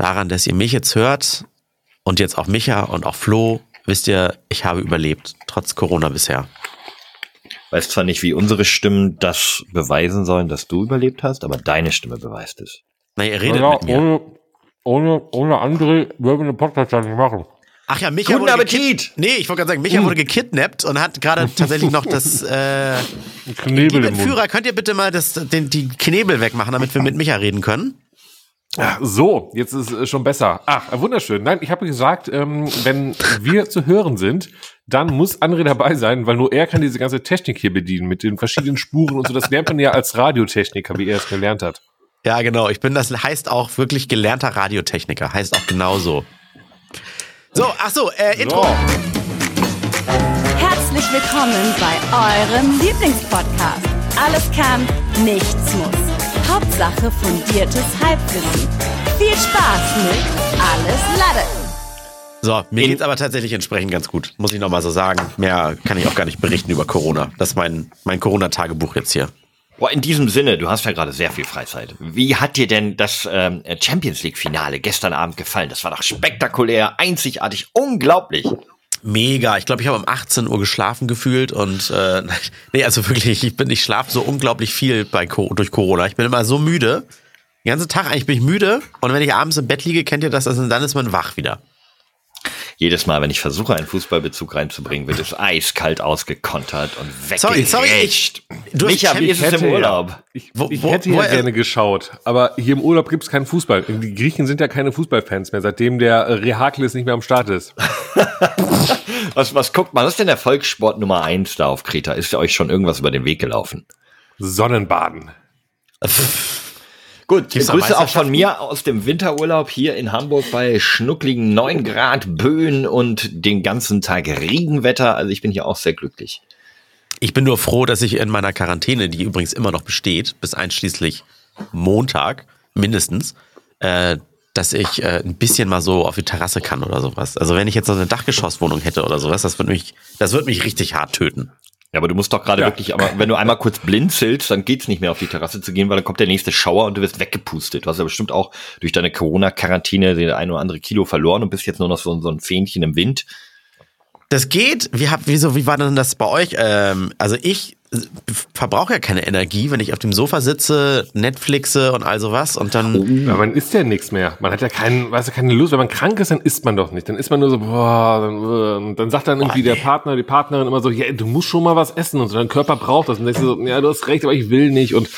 daran, dass ihr mich jetzt hört und jetzt auch Micha und auch Flo, wisst ihr, ich habe überlebt, trotz Corona bisher. Weiß zwar nicht, wie unsere Stimmen das beweisen sollen, dass du überlebt hast, aber deine Stimme beweist es. Na, ihr redet Ja, mit mir. ohne, ohne, ohne André würden wir den Podcast ja nicht machen. Ach ja, Micha Guten wurde Appetit! Nee, ich wollte gerade sagen, Micha wurde gekidnappt und hat gerade tatsächlich noch das äh, Knebel Liebe im Mund. Führer, könnt ihr bitte mal das, den, die Knebel wegmachen, damit wir mit Micha reden können? Ach, So, jetzt ist es schon besser. Ach, wunderschön. Nein, ich habe gesagt, ähm, wenn wir zu hören sind, dann muss André dabei sein, weil nur er kann diese ganze Technik hier bedienen mit den verschiedenen Spuren und so. Das lernt man ja als Radiotechniker, wie er es gelernt hat. Ja, genau. Ich bin das heißt auch wirklich gelernter Radiotechniker. Heißt auch genauso. So, ach so, äh, Intro. Herzlich willkommen bei eurem Lieblingspodcast. Alles kann, nichts muss. Hauptsache fundiertes Halbwissen. Viel Spaß mit Alles Lade. So, mir geht's aber tatsächlich entsprechend ganz gut. Muss ich nochmal so sagen. Mehr kann ich auch gar nicht berichten über Corona. Das ist mein, mein Corona-Tagebuch jetzt hier. Boah, in diesem Sinne, du hast ja gerade sehr viel Freizeit. Wie hat dir denn das ähm, Champions League-Finale gestern Abend gefallen? Das war doch spektakulär, einzigartig, unglaublich. Mega. Ich glaube, ich habe um 18 Uhr geschlafen gefühlt und äh, nee, also wirklich, ich bin, ich schlafe so unglaublich viel bei durch Corona. Ich bin immer so müde. Den ganzen Tag eigentlich bin ich müde und wenn ich abends im Bett liege, kennt ihr das, also dann ist man wach wieder. Jedes Mal, wenn ich versuche, einen Fußballbezug reinzubringen, wird es eiskalt ausgekontert und Sorry, sorry, ich- du hast Micha, wie ist es im Urlaub? Ja, ich Wo- ich wo- hätte wo- ja gerne geschaut, aber hier im Urlaub gibt's keinen Fußball. Die Griechen sind ja keine Fußballfans mehr, seitdem der äh, Rehakles nicht mehr am Start ist. Was, was guckt man? Was ist denn der Volkssport Nummer eins da auf Kreta? Ist euch schon irgendwas über den Weg gelaufen? Sonnenbaden. Gut, Gibt's Grüße auch von mir aus dem Winterurlaub hier in Hamburg bei schnuckligen 9 Grad Böen und den ganzen Tag Regenwetter. Also ich bin hier auch sehr glücklich. Ich bin nur froh, dass ich in meiner Quarantäne, die übrigens immer noch besteht, bis einschließlich Montag mindestens, äh, dass ich äh, ein bisschen mal so auf die Terrasse kann oder sowas. Also wenn ich jetzt so eine Dachgeschosswohnung hätte oder sowas, das würde mich, das würde mich richtig hart töten. Ja, aber du musst doch gerade Ja. wirklich, aber wenn du einmal kurz blinzelst, dann geht's nicht mehr auf die Terrasse zu gehen, weil dann kommt der nächste Schauer und du wirst weggepustet. Du hast ja bestimmt auch durch deine Corona-Quarantäne den ein oder andere Kilo verloren und bist jetzt nur noch so, so ein Fähnchen im Wind. Das geht. Wie habt, wieso, wie war denn das bei euch? Ähm, also ich verbrauche ja keine Energie, wenn ich auf dem Sofa sitze, Netflixe und all sowas und dann. Ja, man isst ja nichts mehr. Man hat ja keinen, weiß ja keine Lust. Wenn man krank ist, dann isst man doch nicht. Dann isst man nur so, boah, dann, äh, dann sagt dann irgendwie der Partner, die Partnerin immer so, ja, du musst schon mal was essen und so. Dein Körper braucht das. Und dann denkst du so, ja, du hast recht, aber ich will nicht. Und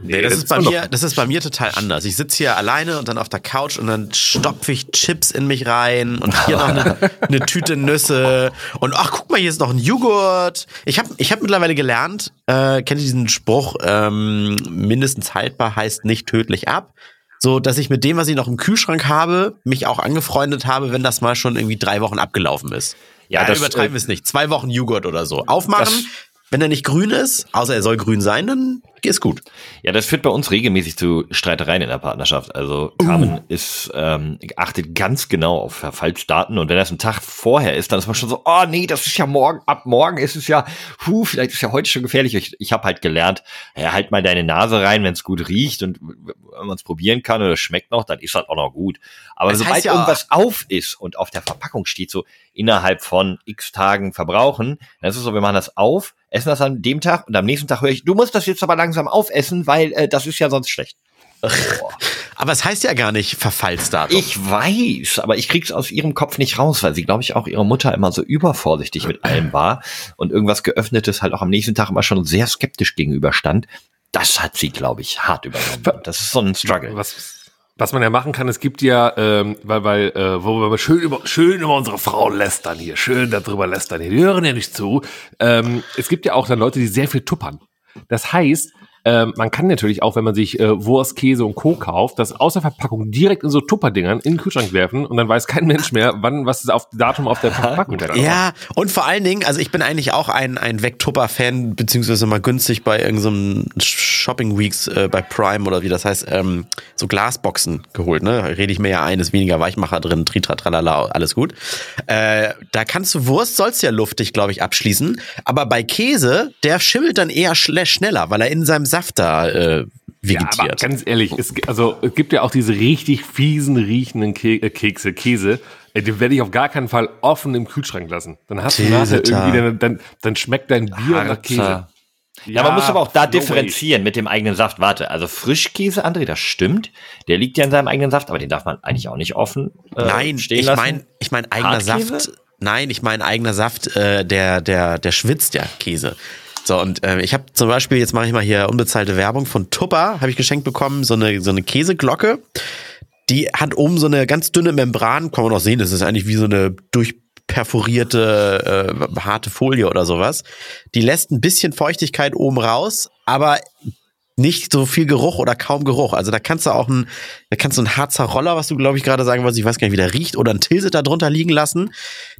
Nee, das, ist bei mir, das ist bei mir total anders. Ich sitze hier alleine und dann auf der Couch und dann stopfe ich Chips in mich rein und hier noch eine, eine Tüte Nüsse und ach, guck mal, hier ist noch ein Joghurt. Ich habe ich hab mittlerweile gelernt, äh, kennt ihr diesen Spruch, ähm, mindestens haltbar heißt nicht tödlich ab. So, dass ich mit dem, was ich noch im Kühlschrank habe, mich auch angefreundet habe, wenn das mal schon irgendwie drei Wochen abgelaufen ist. Ja, Ja, das, übertreiben äh, wir es nicht. Zwei Wochen Joghurt oder so. Aufmachen. Wenn er nicht grün ist, außer er soll grün sein, dann ist gut. Ja, das führt bei uns regelmäßig zu Streitereien in der Partnerschaft. Also Carmen ist, ähm, achtet ganz genau auf Verfallsdaten und wenn das ein Tag vorher ist, dann ist man schon so, oh nee, das ist ja morgen, ab morgen ist es ja, puh, vielleicht ist ja heute schon gefährlich. Ich, ich habe halt gelernt, ja, halt mal deine Nase rein, wenn es gut riecht und wenn man es probieren kann oder es schmeckt noch, dann ist das auch noch gut. Aber Das sobald ja- irgendwas auf ist und auf der Verpackung steht so innerhalb von x Tagen verbrauchen, dann ist es so, wir machen das auf, essen das an dem Tag und am nächsten Tag höre ich, du musst das jetzt aber langsam aufessen, weil äh, das ist ja sonst schlecht. Aber es heißt ja gar nicht Verfallsdatum. Ich weiß, aber ich krieg's aus ihrem Kopf nicht raus, weil sie, glaube ich, auch ihre Mutter immer so übervorsichtig mit allem war und irgendwas geöffnetes halt auch am nächsten Tag immer schon sehr skeptisch gegenüberstand. Das hat sie, glaube ich, hart übernommen. Das ist so ein Struggle. was, was man ja machen kann, es gibt ja, ähm, weil, weil, äh, wo wir schön über, schön über unsere Frauen lästern hier, schön darüber lästern hier, die hören ja nicht zu. Ähm, es gibt ja auch dann Leute, die sehr viel tuppern. Das heißt, ähm, man kann natürlich auch, wenn man sich äh, Wurst, Käse und Co. kauft, das aus der Verpackung direkt in so Tupperdingern in den Kühlschrank werfen und dann weiß kein Mensch mehr, wann was ist auf Datum auf der Verpackung. drauf. ja, und vor allen Dingen, also ich bin eigentlich auch ein, ein Vectupper-Fan, beziehungsweise mal günstig bei irgendeinem Shopping Weeks äh, bei Prime oder wie das heißt, ähm, so Glasboxen geholt, ne? Rede ich mir ja ein, ist weniger Weichmacher drin, Tritra, tralala, alles gut. Äh, da kannst du Wurst, sollst ja luftig, glaube ich, abschließen. Aber bei Käse, der schimmelt dann eher schneller, weil er in seinem Saft da äh, Ja, aber vegetiert. ganz ehrlich, es, also, es gibt ja auch diese richtig fiesen riechenden Ke äh, Kekse, Käse. Äh, Die werde ich auf gar keinen Fall offen im Kühlschrank lassen. Dann hast du nachher irgendwie, dann, dann, dann schmeckt dein Bier nach Käse. Harzer. Ja, man muss aber auch da no way. differenzieren mit dem eigenen Saft. Warte, also Frischkäse, André, das stimmt. Der liegt ja in seinem eigenen Saft, aber den darf man eigentlich auch nicht offen äh, Nein, stehen ich lassen. meine, ich mein eigener Hartkäse? Saft. Nein, ich meine eigener Saft, äh, der, der, der schwitzt ja Käse. So, und äh, ich habe zum Beispiel, jetzt mache ich mal hier unbezahlte Werbung von Tupper, habe ich geschenkt bekommen, so eine, so eine Käseglocke. Die hat oben so eine ganz dünne Membran, kann man auch sehen, das ist eigentlich wie so eine durchperforierte äh, harte Folie oder sowas. Die lässt ein bisschen Feuchtigkeit oben raus, aber nicht so viel Geruch oder kaum Geruch. Also da kannst du auch ein, da kannst du ein Harzer Roller, was du glaube ich gerade sagen wolltest, ich weiß gar nicht, wie der riecht, oder ein Tilsit da drunter liegen lassen.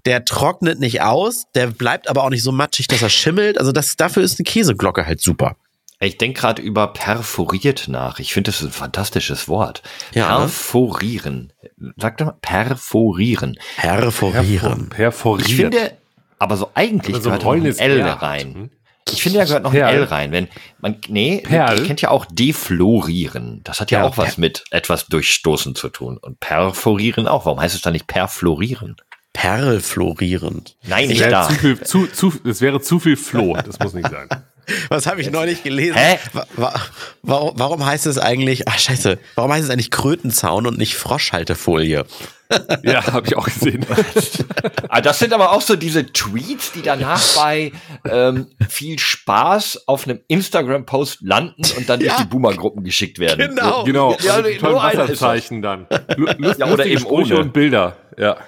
Der trocknet nicht aus, der bleibt aber auch nicht so matschig, dass er schimmelt. Also das, dafür ist eine Käseglocke halt super. Ich denke gerade über perforiert nach. Ich finde, das ist ein fantastisches Wort. Ja. Perforieren. Sag doch mal, perforieren. Perforieren. Perforiert. Ich finde, aber so eigentlich Oder so gehört da noch ein L R. rein. Ich finde, da gehört noch ein Perl. L rein. Wenn man, nee, Perl. ihr kennt ja auch deflorieren. Das hat ja, Ja, auch was mit etwas durchstoßen zu tun. Und perforieren auch. Warum heißt es dann nicht perflorieren? Perlflorierend. Nein, nicht da. zu viel, zu, zu, es wäre zu viel Floh. Das muss nicht sein. Was habe ich neulich gelesen? Hä? Wa- wa- Warum, warum heißt es eigentlich, ach scheiße, warum heißt es eigentlich Krötenzaun und nicht Froschhaltefolie? Ja, habe ich auch gesehen. Ah, das sind aber auch so diese Tweets, die danach bei ähm, viel Spaß auf einem Instagram-Post landen und dann durch Ja. die Boomer-Gruppen geschickt werden. Genau. Genau. Ja, und nur. Wasserzeichen dann. Lu- Lust, Ja, oder eben Sprüche ohne. und Bilder. Ja.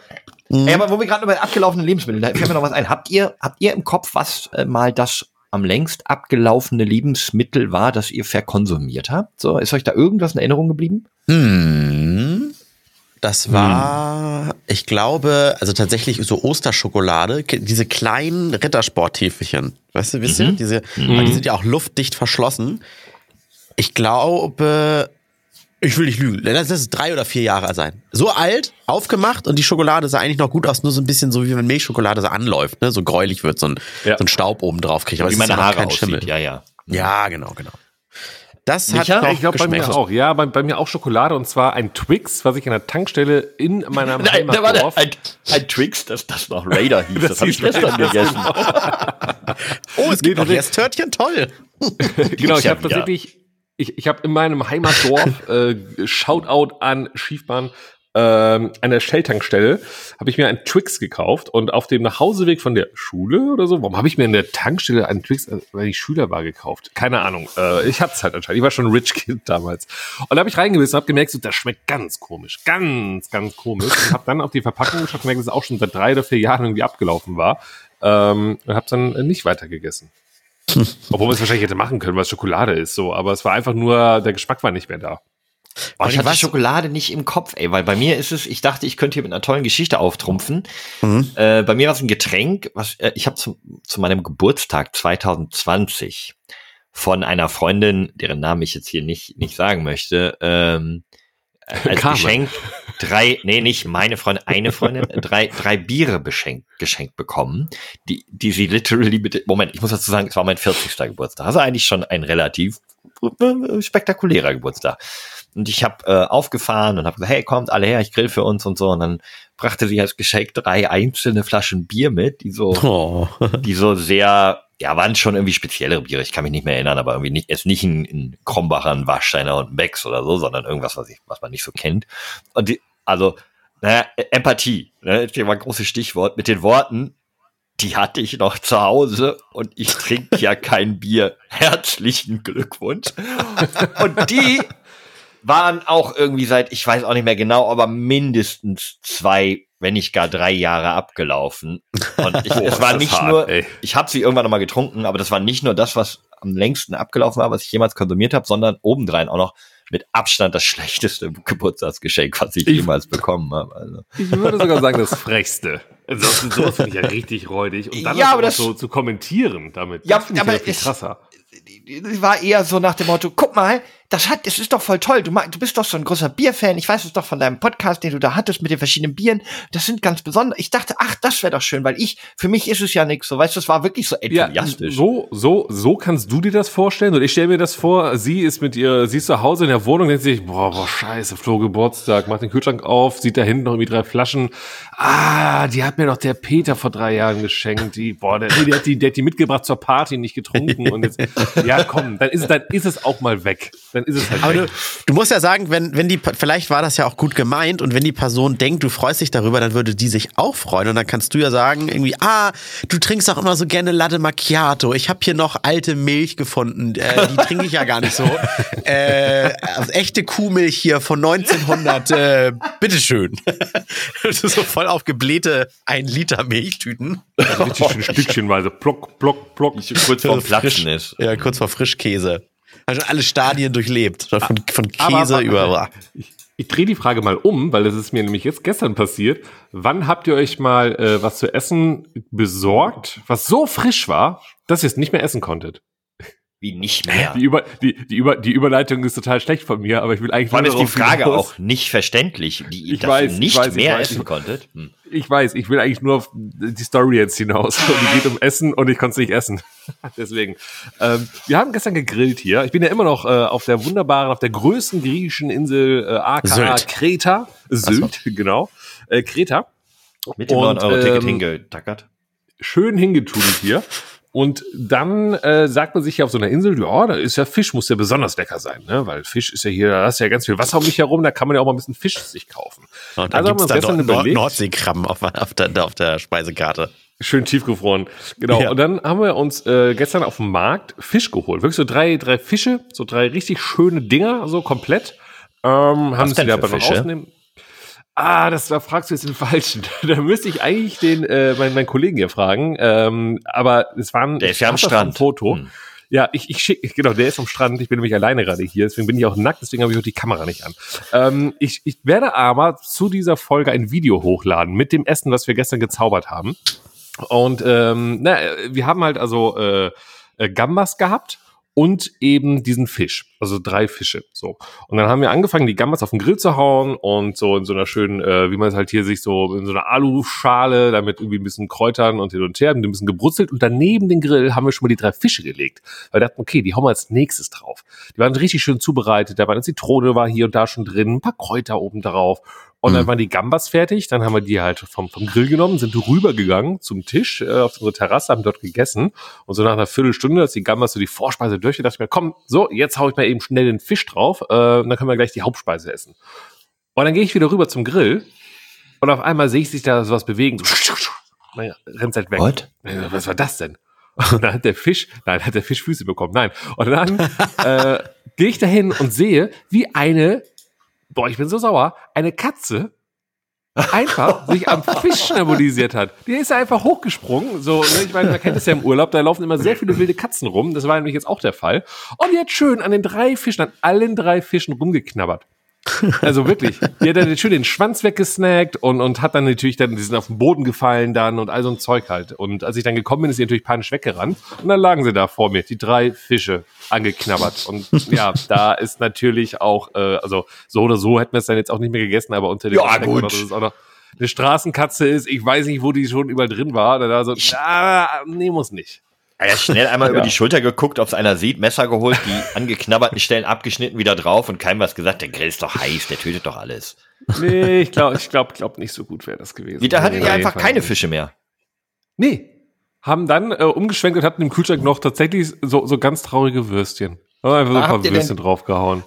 Ey, aber wo wir gerade noch bei abgelaufenen Lebensmitteln, da fällt mir noch was ein. Habt ihr, habt ihr im Kopf, was äh, mal das am längst abgelaufene Lebensmittel war, das ihr verkonsumiert habt? So, ist euch da irgendwas in Erinnerung geblieben? Hm. Das war, ich glaube, also tatsächlich so Osterschokolade, diese kleinen Rittersporttäfelchen. Weißt du, wisst ihr? Diese, aber die sind ja auch luftdicht verschlossen. Ich glaube, ich will nicht lügen, lass es drei oder vier Jahre sein. So alt, aufgemacht und die Schokolade sah eigentlich noch gut aus, nur so ein bisschen so wie wenn Milchschokolade so anläuft, ne? so gräulich wird, so ein, Ja. so ein Staub oben drauf kriegt. Aber Wie es ist meine Haare kein aussieht. Schimmel. Ja, ja. Ja, genau, genau. Das hat Micha? noch Ich glaube bei mir auch. Ja, bei, bei mir auch Schokolade und zwar ein Twix, was ich an der Tankstelle in meinem Nein, da war der, Heimatdorf. ein, ein Twix, dass das noch Raider hieß. Das, Das habe ich gestern gegessen. Oh, es gibt Nee, noch jetzt Törtchen, toll. genau, ich ja habe tatsächlich, ich, ich habe in meinem Heimatdorf äh, Shoutout an Schiefbahn ähm, an der Shell-Tankstelle habe ich mir einen Twix gekauft und auf dem Nachhauseweg von der Schule oder so, warum habe ich mir in der Tankstelle einen Twix, äh, weil ich Schüler war, gekauft? Keine Ahnung. Äh, ich hatte es halt anscheinend. Ich war schon ein Rich Kid damals. Und da habe ich reingebissen und habe gemerkt, so, das schmeckt ganz komisch. Ganz, ganz komisch. Und habe dann auf die Verpackung geschaut und gemerkt, dass es auch schon seit drei oder vier Jahren irgendwie abgelaufen war. Ähm, und habe dann äh, nicht weitergegessen. Obwohl man es wahrscheinlich hätte machen können, weil es Schokolade ist, so. Aber es war einfach nur, der Geschmack war nicht mehr da. Oh, ich hatte was- Schokolade nicht im Kopf, ey, weil bei mir ist es, ich dachte, ich könnte hier mit einer tollen Geschichte auftrumpfen. Mhm. Äh, bei mir war es ein Getränk, was äh, ich habe zu, zu meinem Geburtstag 2020 von einer Freundin, deren Namen ich jetzt hier nicht nicht sagen möchte, ähm, äh, als. Geschenk drei, nee, nicht meine Freundin, eine Freundin, drei, drei Biere beschenkt, geschenkt bekommen, die, die sie literally mit, Moment, ich muss dazu sagen, es war mein 40. Geburtstag. Also eigentlich schon ein relativ äh, spektakulärer Geburtstag. Und ich habe äh, aufgefahren und habe gesagt, hey, kommt alle her, ich grill für uns und so. Und dann brachte sie als Geschenk drei einzelne Flaschen Bier mit, die so, Oh. die so sehr, ja, waren schon irgendwie speziellere Biere. Ich kann mich nicht mehr erinnern, aber irgendwie nicht, jetzt nicht ein, ein Krombacher, ein Warsteiner und ein Becks oder so, sondern irgendwas, was ich, was man nicht so kennt. Und die, also, naja, E- Empathie, ne, das war ein großes Stichwort, mit den Worten, die hatte ich noch zu Hause und ich trinke ja kein Bier. Herzlichen Glückwunsch. Und die waren auch irgendwie seit, ich weiß auch nicht mehr genau, aber mindestens zwei, wenn nicht gar drei Jahre abgelaufen. Und ich, Boah, es war nicht hart, nur, ey. ich habe sie irgendwann noch mal getrunken, aber das war nicht nur das, was am längsten abgelaufen war, was ich jemals konsumiert habe, sondern obendrein auch noch mit Abstand das schlechteste Geburtstagsgeschenk, was ich, Ich- jemals bekommen habe. Also. Ich würde sogar sagen, das Frechste. Also, sowas finde ich ja richtig räudig. Und dann Ja, aber das- so zu kommentieren damit. Ja, das aber ja viel es- krasser. die war eher so nach dem Motto, guck mal, das hat, das ist doch voll toll. Du, du bist doch so ein großer Bierfan. Ich weiß es doch von deinem Podcast, den du da hattest mit den verschiedenen Bieren. Das sind ganz besonders. Ich dachte, ach, das wäre doch schön, weil ich, für mich ist es ja nichts so. Weißt du, es war wirklich so Ja, enthusiastisch. so, so, so kannst du dir das vorstellen. Und ich stelle mir das vor, sie ist mit ihr, sie ist zu Hause in der Wohnung, denkt sich, boah, boah, scheiße, Flo Geburtstag, macht den Kühlschrank auf, sieht da hinten noch irgendwie drei Flaschen. Ah, die hat mir doch der Peter vor drei Jahren geschenkt. Die, boah, der, der, hat die, der hat die mitgebracht zur Party, nicht getrunken. Und jetzt, ja, komm, dann ist, es- dann ist es auch mal weg. Dann ist es halt Aber du, du musst ja sagen, wenn, wenn die, vielleicht war das ja auch gut gemeint und wenn die Person denkt, du freust dich darüber, dann würde die sich auch freuen und dann kannst du ja sagen, irgendwie, ah, du trinkst auch immer so gerne Latte Macchiato. Ich habe hier noch alte Milch gefunden, äh, die trinke ich ja gar nicht so. Äh, echte Kuhmilch hier von 1900, äh, bitteschön. Das ist so voll aufgeblähte 1 Liter Milchtüten. Also richtig schön stückchenweise. Plock, plock, plock. kurz vorm Frisch- Platzen ist. Ja, kurz vor Frischkäse. Hat schon alle Stadien durchlebt. Von, von Käse aber- über. Ich, ich drehe die Frage mal um, weil das ist mir nämlich jetzt gestern passiert. Wann habt ihr euch mal äh, was zu essen besorgt, was so frisch war, dass ihr es nicht mehr essen konntet? Wie nicht mehr. Die, Über, die, die, Über, die Überleitung ist total schlecht von mir, aber ich will eigentlich Vor allem nur ist die Frage hinaus- auch nicht verständlich, die, Ich weiß, du ich nicht weiß, ich mehr weiß. essen konntet. Hm. Ich weiß, ich will eigentlich nur auf die Story jetzt hinaus. Die geht um Essen und ich konnte es nicht essen. Deswegen. Ähm, wir haben gestern gegrillt hier. Ich bin ja immer noch äh, auf der wunderbaren, auf der größten griechischen Insel äh, aka Sylt. Kreta. Sylt, genau. Äh, Kreta. Mit dem Und, 9-Euro-Ticket ähm, hingetackert. schön hingetudelt hier. Und dann äh, sagt man sich ja auf so einer Insel, ja, da ist ja Fisch, muss ja besonders lecker sein, ne? Weil Fisch ist ja hier, da ist ja ganz viel Wasser um mich herum, da kann man ja auch mal ein bisschen Fisch sich kaufen. Und Also dann haben wir gibt's uns da gestern Nord überlegt- Nordseekrabben auf, auf, der, auf der Speisekarte. Schön tiefgefroren. Genau. Ja. Und dann haben wir uns äh, gestern auf dem Markt Fisch geholt. Wirklich so drei, drei Fische, so drei richtig schöne Dinger, so komplett. Ähm, haben sie da Fische? rausnehmen. Ah, das da fragst du jetzt den Falschen. da müsste ich eigentlich den äh, meinen, meinen Kollegen hier fragen. Ähm, aber es waren Der ist ja am Strand. Ein Foto. Hm. Ja, ich, ich schicke, genau, der ist am Strand. Ich bin nämlich alleine gerade hier, deswegen bin ich auch nackt, deswegen habe ich auch die Kamera nicht an. Ähm, ich, ich werde aber zu dieser Folge ein Video hochladen mit dem Essen, was wir gestern gezaubert haben. Und ähm, na, wir haben halt also äh, äh, Gambas gehabt und eben diesen Fisch, also drei Fische. So und dann haben wir angefangen, die Gambas auf den Grill zu hauen und so in so einer schönen, äh, wie man es halt hier sich so in so einer Aluschale, damit irgendwie ein bisschen Kräutern und hin und her, ein bisschen gebrutzelt und daneben den Grill haben wir schon mal die drei Fische gelegt, weil wir dachten, okay, die hauen wir als nächstes drauf. Die waren richtig schön zubereitet, da war eine Zitrone war hier und da schon drin, ein paar Kräuter oben drauf und dann waren die Gambas fertig, dann haben wir die halt vom, vom Grill genommen, sind rübergegangen zum Tisch äh, auf unsere Terrasse, haben dort gegessen. Und so nach einer Viertelstunde, als die Gambas so die Vorspeise durch, dachte ich mir, komm, so, jetzt hau ich mal eben schnell den Fisch drauf, äh, und dann können wir gleich die Hauptspeise essen. Und dann gehe ich wieder rüber zum Grill und auf einmal sehe ich sich da sowas bewegen. So, dann rennt halt weg. What? Ja, Was war das denn? Und dann hat der Fisch, nein, hat der Fisch Füße bekommen, nein. Und dann äh, gehe ich dahin und sehe, wie eine, boah, ich bin so sauer, eine Katze einfach sich am Fisch stabilisiert hat. Die ist einfach hochgesprungen. So, ne, ich meine, man kennt es ja im Urlaub, da laufen immer sehr viele wilde Katzen rum. Das war nämlich jetzt auch der Fall. Und die hat schön an den drei Fischen, an allen drei Fischen rumgeknabbert. Also wirklich. Die hat dann schön den Schwanz weggesnackt und, und hat dann natürlich dann, die sind auf den Boden gefallen dann und all so ein Zeug halt. Und als ich dann gekommen bin, ist sie natürlich panisch weggerannt. Und dann lagen sie da vor mir, die drei Fische angeknabbert. Und ja, da ist natürlich auch, äh, also so oder so hätten wir es dann jetzt auch nicht mehr gegessen, aber unter dem Ja, Aspekt, gut. dass es auch noch eine Straßenkatze ist, ich weiß nicht, wo die schon überall drin war. Da war so, ah, nee, muss nicht. Ah ja, schnell einmal Ja. über die Schulter geguckt, ob es einer sieht, Messer geholt, die angeknabberten Stellen abgeschnitten, wieder drauf und keinem was gesagt, der Grill ist doch heiß, der tötet doch alles. Nee, ich glaube, ich glaube, glaub nicht so gut wäre das gewesen. Da hattet Nee, ihr einfach keine. Fische mehr. Nee. Haben dann äh, umgeschwenkt und hatten im Kühlschrank noch tatsächlich so, so ganz traurige Würstchen. Haben einfach so ein paar Würstchen draufgehauen.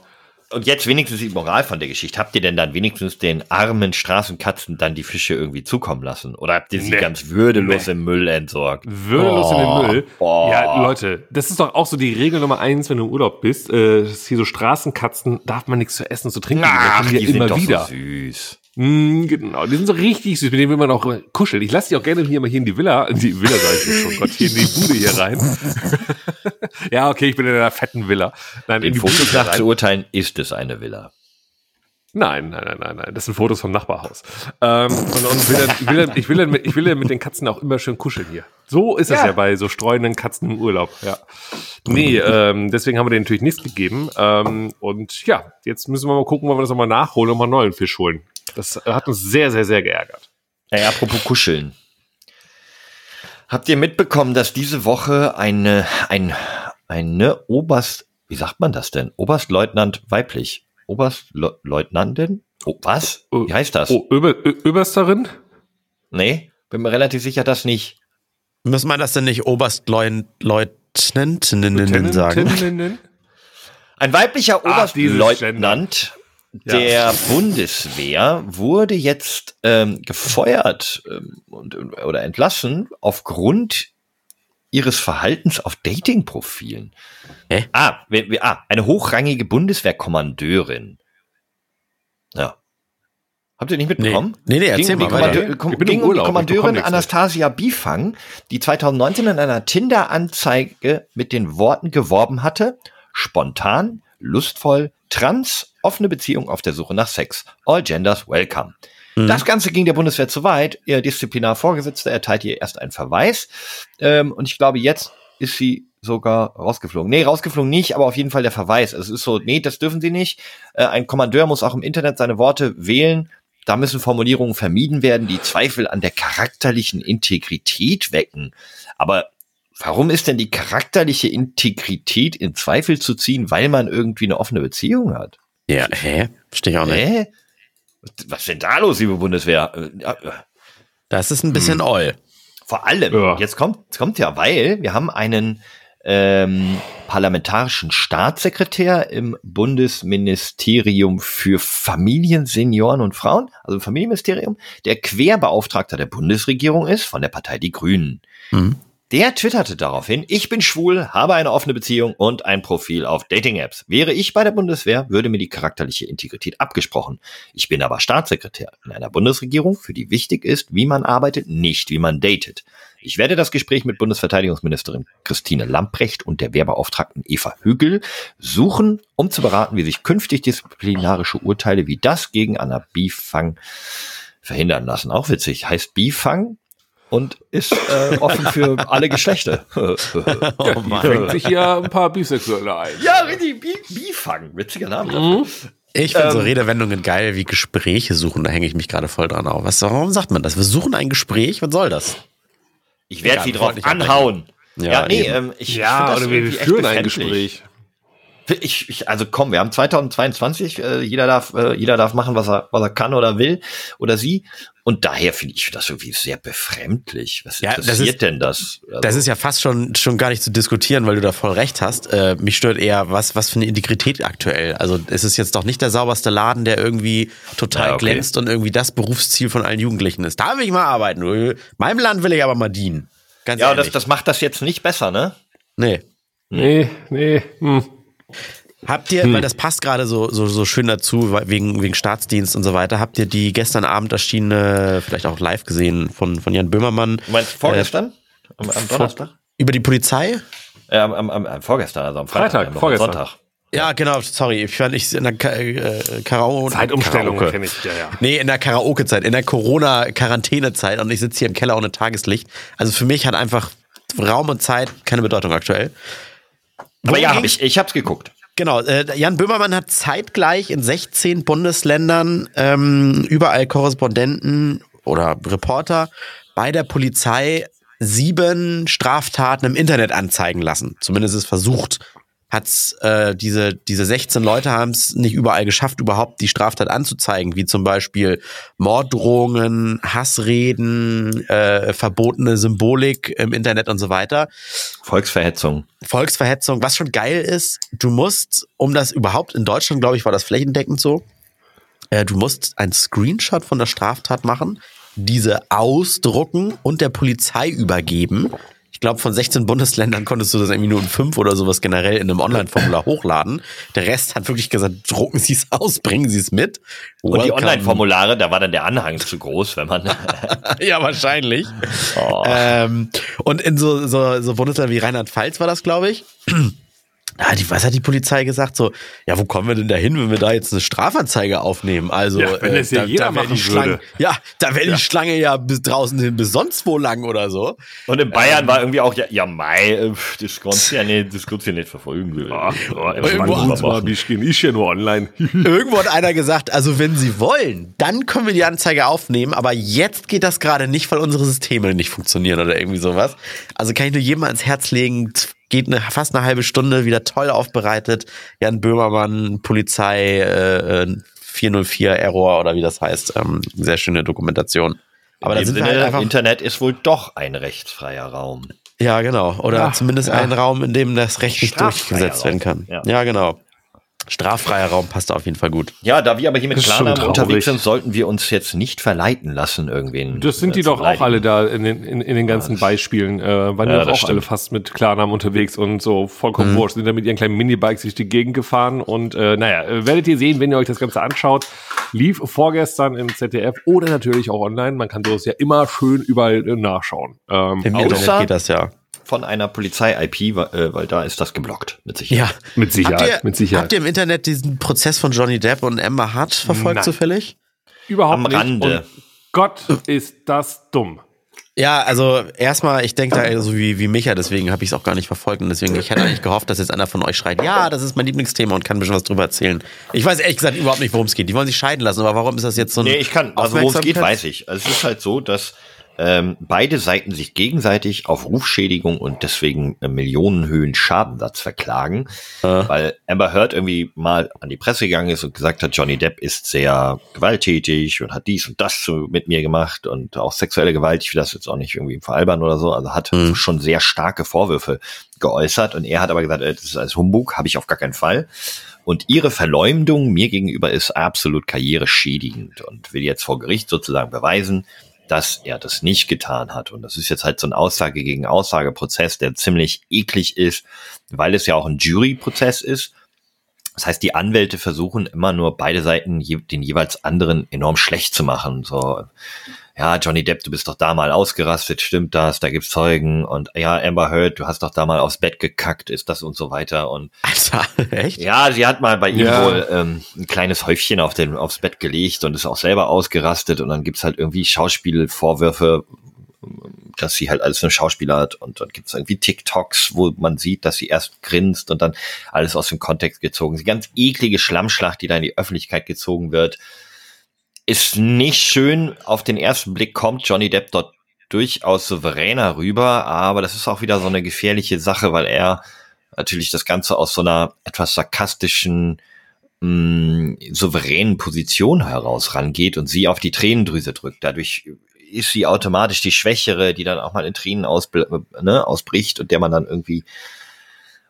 Und jetzt wenigstens die Moral von der Geschichte. Habt ihr denn dann wenigstens den armen Straßenkatzen dann die Fische irgendwie zukommen lassen? Oder habt ihr sie Nee. ganz würdelos im Müll entsorgt? Würdelos in Oh, den Müll. boah. Ja, Leute, das ist doch auch so die Regel Nummer eins, wenn du im Urlaub bist. Äh, hier so Straßenkatzen, darf man nichts zu essen, zu trinken. Ach, kommen die sind immer doch wieder. so süß. Mm, genau, die sind so richtig süß, mit denen will man auch kuscheln. Ich lasse die auch gerne hier mal hier in die Villa, in die Villa sag ich jetzt schon, Gott, hier in die Bude hier rein. ja, okay, ich bin in einer fetten Villa. Nein, Den in die Fotos nach zu urteilen, ist es eine Villa. Nein, nein, nein, nein, nein. Das sind Fotos vom Nachbarhaus. Ähm, und, und will dann, ich, will dann, ich, will dann mit, ich will dann mit den Katzen auch immer schön kuscheln hier. So ist es ja, Ja. bei so streunenden Katzen im Urlaub. Ja. Nee, ähm, deswegen haben wir denen natürlich nichts gegeben. Ähm, und ja, jetzt müssen wir mal gucken, ob wir das nochmal nachholen und mal einen neuen Fisch holen. Das hat uns sehr, sehr, sehr geärgert. Ey, apropos Kuscheln. Habt ihr mitbekommen, dass diese Woche eine, ein, eine Oberst, wie sagt man das denn? Oberstleutnant weiblich. Oberstleutnantin? Oh, was? Wie heißt das? Oh, Öber, Öbersterin? Nee, bin mir relativ sicher, dass nicht. Muss man das denn nicht Oberstleutnantinnen sagen? Ein weiblicher Ach, Ja. der Bundeswehr wurde jetzt ähm, gefeuert ähm, und, oder entlassen aufgrund ihres Verhaltens auf Dating-Profilen. Hä? Ah, wir, wir, ah, eine hochrangige Bundeswehrkommandeurin. Ja. Habt ihr nicht mitbekommen? Nee, nee, erzähl ging, mal die weiter. Kommandeur, ging um die Urlaub, bekomme Kommandeurin. Anastasia Bifang, die 2019 in einer Tinder-Anzeige mit den Worten geworben hatte, spontan, lustvoll, trans, offene Beziehung auf der Suche nach Sex. All genders welcome. Das Ganze ging der Bundeswehr zu weit. Ihr Disziplinarvorgesetzter erteilte ihr erst einen Verweis. Ähm, und ich glaube, jetzt ist sie sogar rausgeflogen. Nee, rausgeflogen nicht, aber auf jeden Fall der Verweis. Es ist so, nee, das dürfen sie nicht. Äh, ein Kommandeur muss auch im Internet seine Worte wählen. Da müssen Formulierungen vermieden werden, die Zweifel an der charakterlichen Integrität wecken. Aber warum ist denn die charakterliche Integrität in Zweifel zu ziehen, weil man irgendwie eine offene Beziehung hat? Ja, hä? Verstehe ich auch nicht. Hä? Was- ist denn da los, liebe Bundeswehr? Das ist ein bisschen oll. Vor allem, Ja. jetzt kommt, jetzt kommt ja, weil wir haben einen ähm, parlamentarischen Staatssekretär im Bundesministerium für Familien, Senioren und Frauen, also im Familienministerium, der Querbeauftragter der Bundesregierung ist von der Partei Die Grünen. Mhm. Der twitterte daraufhin, ich bin schwul, habe eine offene Beziehung und ein Profil auf Dating-Apps. Wäre ich bei der Bundeswehr, würde mir die charakterliche Integrität abgesprochen. Ich bin aber Staatssekretär in einer Bundesregierung, für die wichtig ist, wie man arbeitet, nicht wie man datet. Ich werde das Gespräch mit Bundesverteidigungsministerin Christine Lamprecht und der Wehrbeauftragten Eva Hügel suchen, um zu beraten, wie sich künftig disziplinarische Urteile wie das gegen Anna Bifang verhindern lassen. Auch witzig, heißt Bifang und ist äh, offen für alle Geschlechter. Oh Die fängt sich hier ein paar Bisexuelle ein. ja, richtig, Bi- Bifang, witziger Name. dafür. Ich finde so Ähm, Redewendungen geil wie Gespräche suchen, da hänge ich mich gerade voll dran auf. Was, warum sagt man das? Wir suchen ein Gespräch, was soll das? Ich werde sie drauf anhauen. Ja, Ja, nee, ähm, ich, ich Ja, das oder wir führen ein. Gespräch. Ich, ich, also komm, wir haben 2022, äh, jeder darf, äh, jeder darf machen, was er, was er kann oder will oder sie. Und daher finde ich das irgendwie sehr befremdlich. Was Ja, das interessiert ist- denn das? Also, Das ist ja fast schon, schon gar nicht zu diskutieren, weil du da voll recht hast. Äh, mich stört eher, was, was für eine Integrität aktuell. Also es ist jetzt doch nicht der sauberste Laden, der irgendwie total Ja, okay. glänzt und irgendwie das Berufsziel von allen Jugendlichen ist. Da will ich mal arbeiten. Du, Meinem Land will ich aber mal dienen. Ganz ja, und das, ehrlich. das macht das jetzt nicht besser, ne? nee. Nee, nee. Hm. Habt ihr, weil das passt gerade so, so, so schön dazu, wegen, wegen Staatsdienst und so weiter, habt ihr die gestern Abend erschienene, vielleicht auch live gesehen, von, von Jan Böhmermann Du meinst vorgestern? am, am Donnerstag? über die Polizei? Äh, am, am, am, vorgestern, also am Freitag. Freitag, am vorgestern. Sonntag. Ja, genau, sorry. Ich fand ich in der Ka äh, Karaoke. Zeitumstellung kenne ich, ja, ja. Nee, in der Karaoke-Zeit, in der Corona-Quarantänezeit und ich sitze hier im Keller ohne Tageslicht. Also für mich hat einfach Raum und Zeit keine Bedeutung aktuell. Aber Worum ja, hab ich, ich hab's geguckt. Genau, äh, Jan Böhmermann hat zeitgleich in 16 Bundesländern ähm, überall Korrespondenten oder Reporter bei der Polizei sieben Straftaten im Internet anzeigen lassen. Zumindest ist versucht. Hat's äh, diese diese 16 Leute haben es nicht überall geschafft, überhaupt die Straftat anzuzeigen, wie zum Beispiel Morddrohungen, Hassreden, äh, verbotene Symbolik im Internet und so weiter. Volksverhetzung. Volksverhetzung, was schon geil ist, du musst, um das überhaupt in Deutschland, glaube ich, war das flächendeckend so, äh, du musst ein Screenshot von der Straftat machen, diese ausdrucken und der Polizei übergeben. Ich glaube, von 16 Bundesländern konntest du das irgendwie nur in fünf oder sowas generell in einem Online-Formular hochladen. Der Rest hat wirklich gesagt, drucken Sie es aus, bringen Sie es mit. Und die Welcome. Online-Formulare, da war dann der Anhang zu groß, wenn man. Ja, wahrscheinlich. Oh. Ähm, und in so, so, so Bundesländern wie Rheinland-Pfalz war das, glaube ich. Ah, die, was hat die Polizei gesagt? So, ja, wo kommen wir denn da hin, wenn wir da jetzt eine Strafanzeige aufnehmen? Also, Ja, wenn das ja da, jeder da die machen Schlange, würde. Ja, da wäre die Schlange ja bis draußen hin, bis sonst wo lang oder so. Und in Bayern war irgendwie auch, ja, ja Mai, äh, das kannst du ja nicht, das kannst du ja nicht verfolgen. Ach, oh, Irgendwo ich bin ich ja nur online. Irgendwo hat einer gesagt, also wenn Sie wollen, dann können wir die Anzeige aufnehmen, aber jetzt geht das gerade nicht, weil unsere Systeme nicht funktionieren oder irgendwie sowas. Also kann ich nur jedem ans Herz legen, geht eine, fast eine halbe Stunde, wieder toll aufbereitet. Jan Böhmermann, Polizei, äh, äh, 404 Error oder wie das heißt. Ähm, sehr schöne Dokumentation. Aber da Im sind wir Sinne, halt einfach. Internet ist wohl doch ein rechtsfreier Raum. Ja, genau. Oder Ja, zumindest ja. ein Raum, in dem das Recht nicht durchgesetzt werden kann. Ja. ja. genau. Straffreier Raum passt auf jeden Fall gut. Ja, da wir aber hier mit Klarnamen unterwegs sind, sollten wir uns jetzt nicht verleiten lassen, irgendwen. Das sind äh, die zu doch auch beleidigen. alle da in den, in, in den ganzen Beispielen. Äh, waren Ja, ja, auch alle stimmt. fast mit Klarnamen unterwegs und so vollkommen wurscht. Sind da mit ihren kleinen Minibikes durch die Gegend gefahren. Und äh, naja, äh, werdet ihr sehen, wenn ihr euch das Ganze anschaut. Lief vorgestern im ZDF oder natürlich auch online. Man kann sowas ja immer schön überall äh, nachschauen. Ähm, Im Internet geht das ja. Von einer Polizei-IP, weil, äh, weil da ist das geblockt, mit Sicherheit. Ja. Mit Sicherheit, Habt ihr, mit Sicherheit. Habt ihr im Internet diesen Prozess von Johnny Depp und Amber Hutt verfolgt Nein. zufällig? überhaupt Am nicht. Rande. Und Gott ist das dumm. Ja, also erstmal, ich denke da so wie, wie Micha, deswegen habe ich es auch gar nicht verfolgt und deswegen, ich hätte eigentlich gehofft, dass jetzt einer von euch schreit, ja, das ist mein Lieblingsthema und kann ein bisschen was drüber erzählen. Ich weiß ehrlich gesagt überhaupt nicht, worum es geht. Die wollen sich scheiden lassen, aber warum ist das jetzt so ein Nee, ich kann, also worum es geht, weiß ich. Also es ist halt so, dass ähm, beide Seiten sich gegenseitig auf Rufschädigung und deswegen äh, Millionenhöhen Schadensatz verklagen, weil Amber Heard irgendwie mal an die Presse gegangen ist und gesagt hat, Johnny Depp ist sehr gewalttätig und hat dies und das so mit mir gemacht und auch sexuelle Gewalt, ich will das jetzt auch nicht irgendwie veralbern oder so, also hat schon sehr starke Vorwürfe geäußert und er hat aber gesagt, äh, das ist als Humbug, habe ich auf gar keinen Fall. Und ihre Verleumdung mir gegenüber ist absolut karriereschädigend und will jetzt vor Gericht sozusagen beweisen, dass er das nicht getan hat. Und das ist jetzt halt so ein Aussage gegen Aussageprozess, der ziemlich eklig ist, weil es ja auch ein Juryprozess ist. Das heißt, die Anwälte versuchen immer nur beide Seiten je, den jeweils anderen enorm schlecht zu machen. So, ja, Johnny Depp, du bist doch da mal ausgerastet, stimmt das? Da gibt's Zeugen und ja, Amber Heard, du hast doch da mal aufs Bett gekackt, ist das und so weiter und Alter, echt? ja, sie hat mal bei ihm Ja. wohl ähm, ein kleines Häufchen auf den, aufs Bett gelegt und ist auch selber ausgerastet und dann gibt's halt irgendwie Schauspielvorwürfe, dass sie halt alles nur Schauspieler hat und dann gibt's irgendwie TikToks, wo man sieht, dass sie erst grinst und dann alles aus dem Kontext gezogen. Die ganz eklige Schlammschlacht, die da in die Öffentlichkeit gezogen wird, ist nicht schön. Auf den ersten Blick kommt Johnny Depp dort durchaus souveräner rüber, aber das ist auch wieder so eine gefährliche Sache, weil er natürlich das Ganze aus so einer etwas sarkastischen, mh, souveränen Position heraus rangeht und sie auf die Tränendrüse drückt. Dadurch ist sie automatisch die Schwächere, die dann auch mal in Tränen ausbl- ne, ausbricht und der man dann irgendwie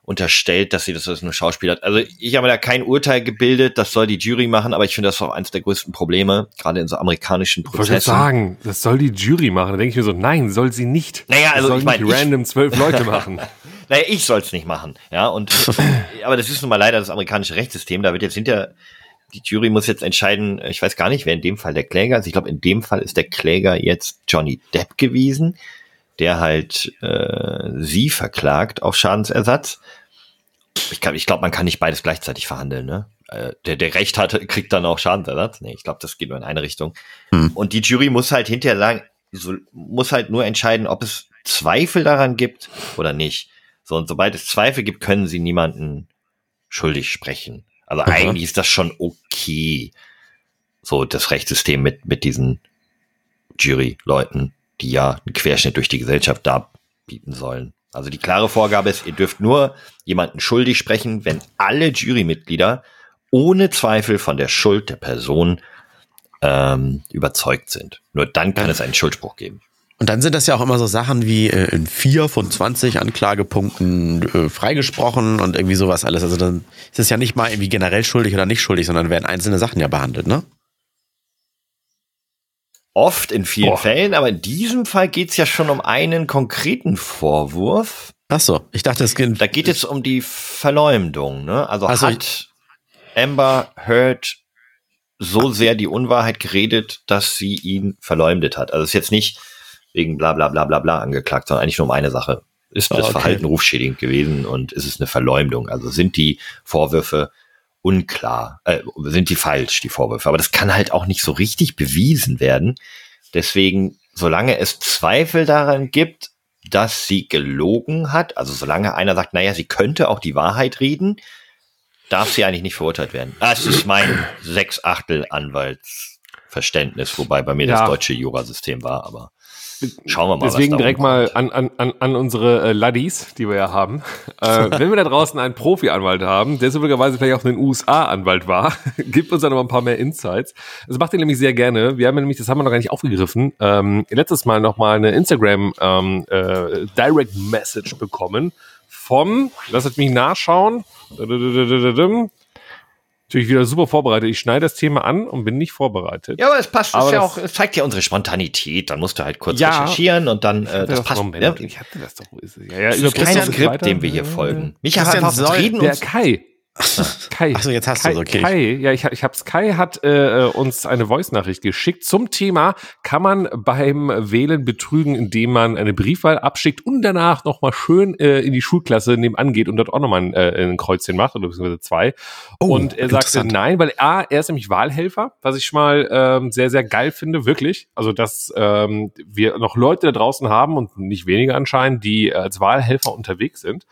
unterstellt, dass sie das als nur Schauspieler hat. Also ich habe da kein Urteil gebildet, das soll die Jury machen, aber ich finde das auch eines der größten Probleme, gerade in so amerikanischen Ich wollte Prozessen. sagen, das soll die Jury machen. Da denke ich mir so, nein, soll sie nicht. Naja, Das also soll ich meine, random zwölf Leute machen. Naja, ich soll's nicht machen, ja. Und aber das ist nun mal leider das amerikanische Rechtssystem. Da wird jetzt hinter die Jury muss jetzt entscheiden. Ich weiß gar nicht, wer in dem Fall der Kläger ist. Ich glaube, in dem Fall ist der Kläger jetzt Johnny Depp gewesen, der halt äh, sie verklagt auf Schadensersatz. Ich glaube, ich glaub, man kann nicht beides gleichzeitig verhandeln. Ne? Äh, der, der Recht hat, kriegt dann auch Schadensersatz. Nee, ich glaube, das geht nur in eine Richtung. Und die Jury muss halt hinterher sagen, so, muss halt nur entscheiden, ob es Zweifel daran gibt oder nicht. So, und sobald es Zweifel gibt, können sie niemanden schuldig sprechen. Also eigentlich ist das schon okay. So, das Rechtssystem mit, mit diesen Jury-Leuten, die ja einen Querschnitt durch die Gesellschaft darbieten sollen. Also die klare Vorgabe ist, ihr dürft nur jemanden schuldig sprechen, wenn alle Jurymitglieder ohne Zweifel von der Schuld der Person ähm, überzeugt sind. Nur dann kann es einen Schuldspruch geben. Und dann sind das ja auch immer so Sachen wie äh, in vier von 20 Anklagepunkten äh, freigesprochen und irgendwie sowas alles. Also dann ist es ja nicht mal irgendwie generell schuldig oder nicht schuldig, sondern werden einzelne Sachen ja behandelt, ne? Oft in vielen Boah. Fällen, aber in diesem Fall geht es ja schon um einen konkreten Vorwurf. Ach so, ich dachte, es geht. Da geht es um die Verleumdung. Ne? Also Ach so, hat Amber Heard so sehr die Unwahrheit geredet, dass sie ihn verleumdet hat. Also es ist jetzt nicht wegen bla bla bla bla bla angeklagt, sondern eigentlich nur um eine Sache. ist das Ah, okay. Verhalten rufschädigend gewesen und ist es eine Verleumdung? Also sind die Vorwürfe unklar, äh, sind die falsch, die Vorwürfe? Aber das kann halt auch nicht so richtig bewiesen werden. Deswegen, solange es Zweifel daran gibt, dass sie gelogen hat, also solange einer sagt, naja, sie könnte auch die Wahrheit reden, darf sie eigentlich nicht verurteilt werden. Das ist mein Sechsachtel Anwaltsverständnis, wobei bei mir Ja. das deutsche Jurasystem war, aber schauen wir mal. Deswegen direkt mal an, an, an, unsere äh, Laddies, die wir ja haben. Äh, wenn wir da draußen einen Profi-Anwalt haben, der zufälligerweise vielleicht auch in den USA Anwalt war, gibt uns dann noch ein paar mehr Insights. Das macht ihr nämlich sehr gerne. Wir haben ja nämlich, das haben wir noch gar nicht aufgegriffen, ähm, letztes Mal noch mal eine Instagram ähm, äh, Direct Message bekommen vom, lasst mich nachschauen, natürlich wieder super vorbereitet. Ich schneide das Thema an und bin nicht vorbereitet. Ja, aber es passt, Aber ist ja das- auch, es zeigt ja unsere Spontanität. Dann musst du halt kurz Ja. recherchieren und dann, äh, das passt. Moment, Ne? ich hatte das doch. Wo ist es? Ja, ja, Das ist kein Skript, dem wir hier folgen. Micha, Christian einfach reden Der uns. Kai. Kai. Achso, jetzt hast du es, okay. Kai, ja, ich, ich hab's. Kai hat äh, uns eine Voice-Nachricht geschickt zum Thema, kann man beim Wählen betrügen, indem man eine Briefwahl abschickt und danach nochmal schön äh, in die Schulklasse nebenan geht und dort auch nochmal ein, äh, ein Kreuzchen macht, oder beziehungsweise zwei. Oh, und er sagte nein, weil A, er ist nämlich Wahlhelfer, was ich schon mal ähm, sehr, sehr geil finde, wirklich. Also, dass ähm, wir noch Leute da draußen haben und nicht wenige anscheinend, die als Wahlhelfer unterwegs sind.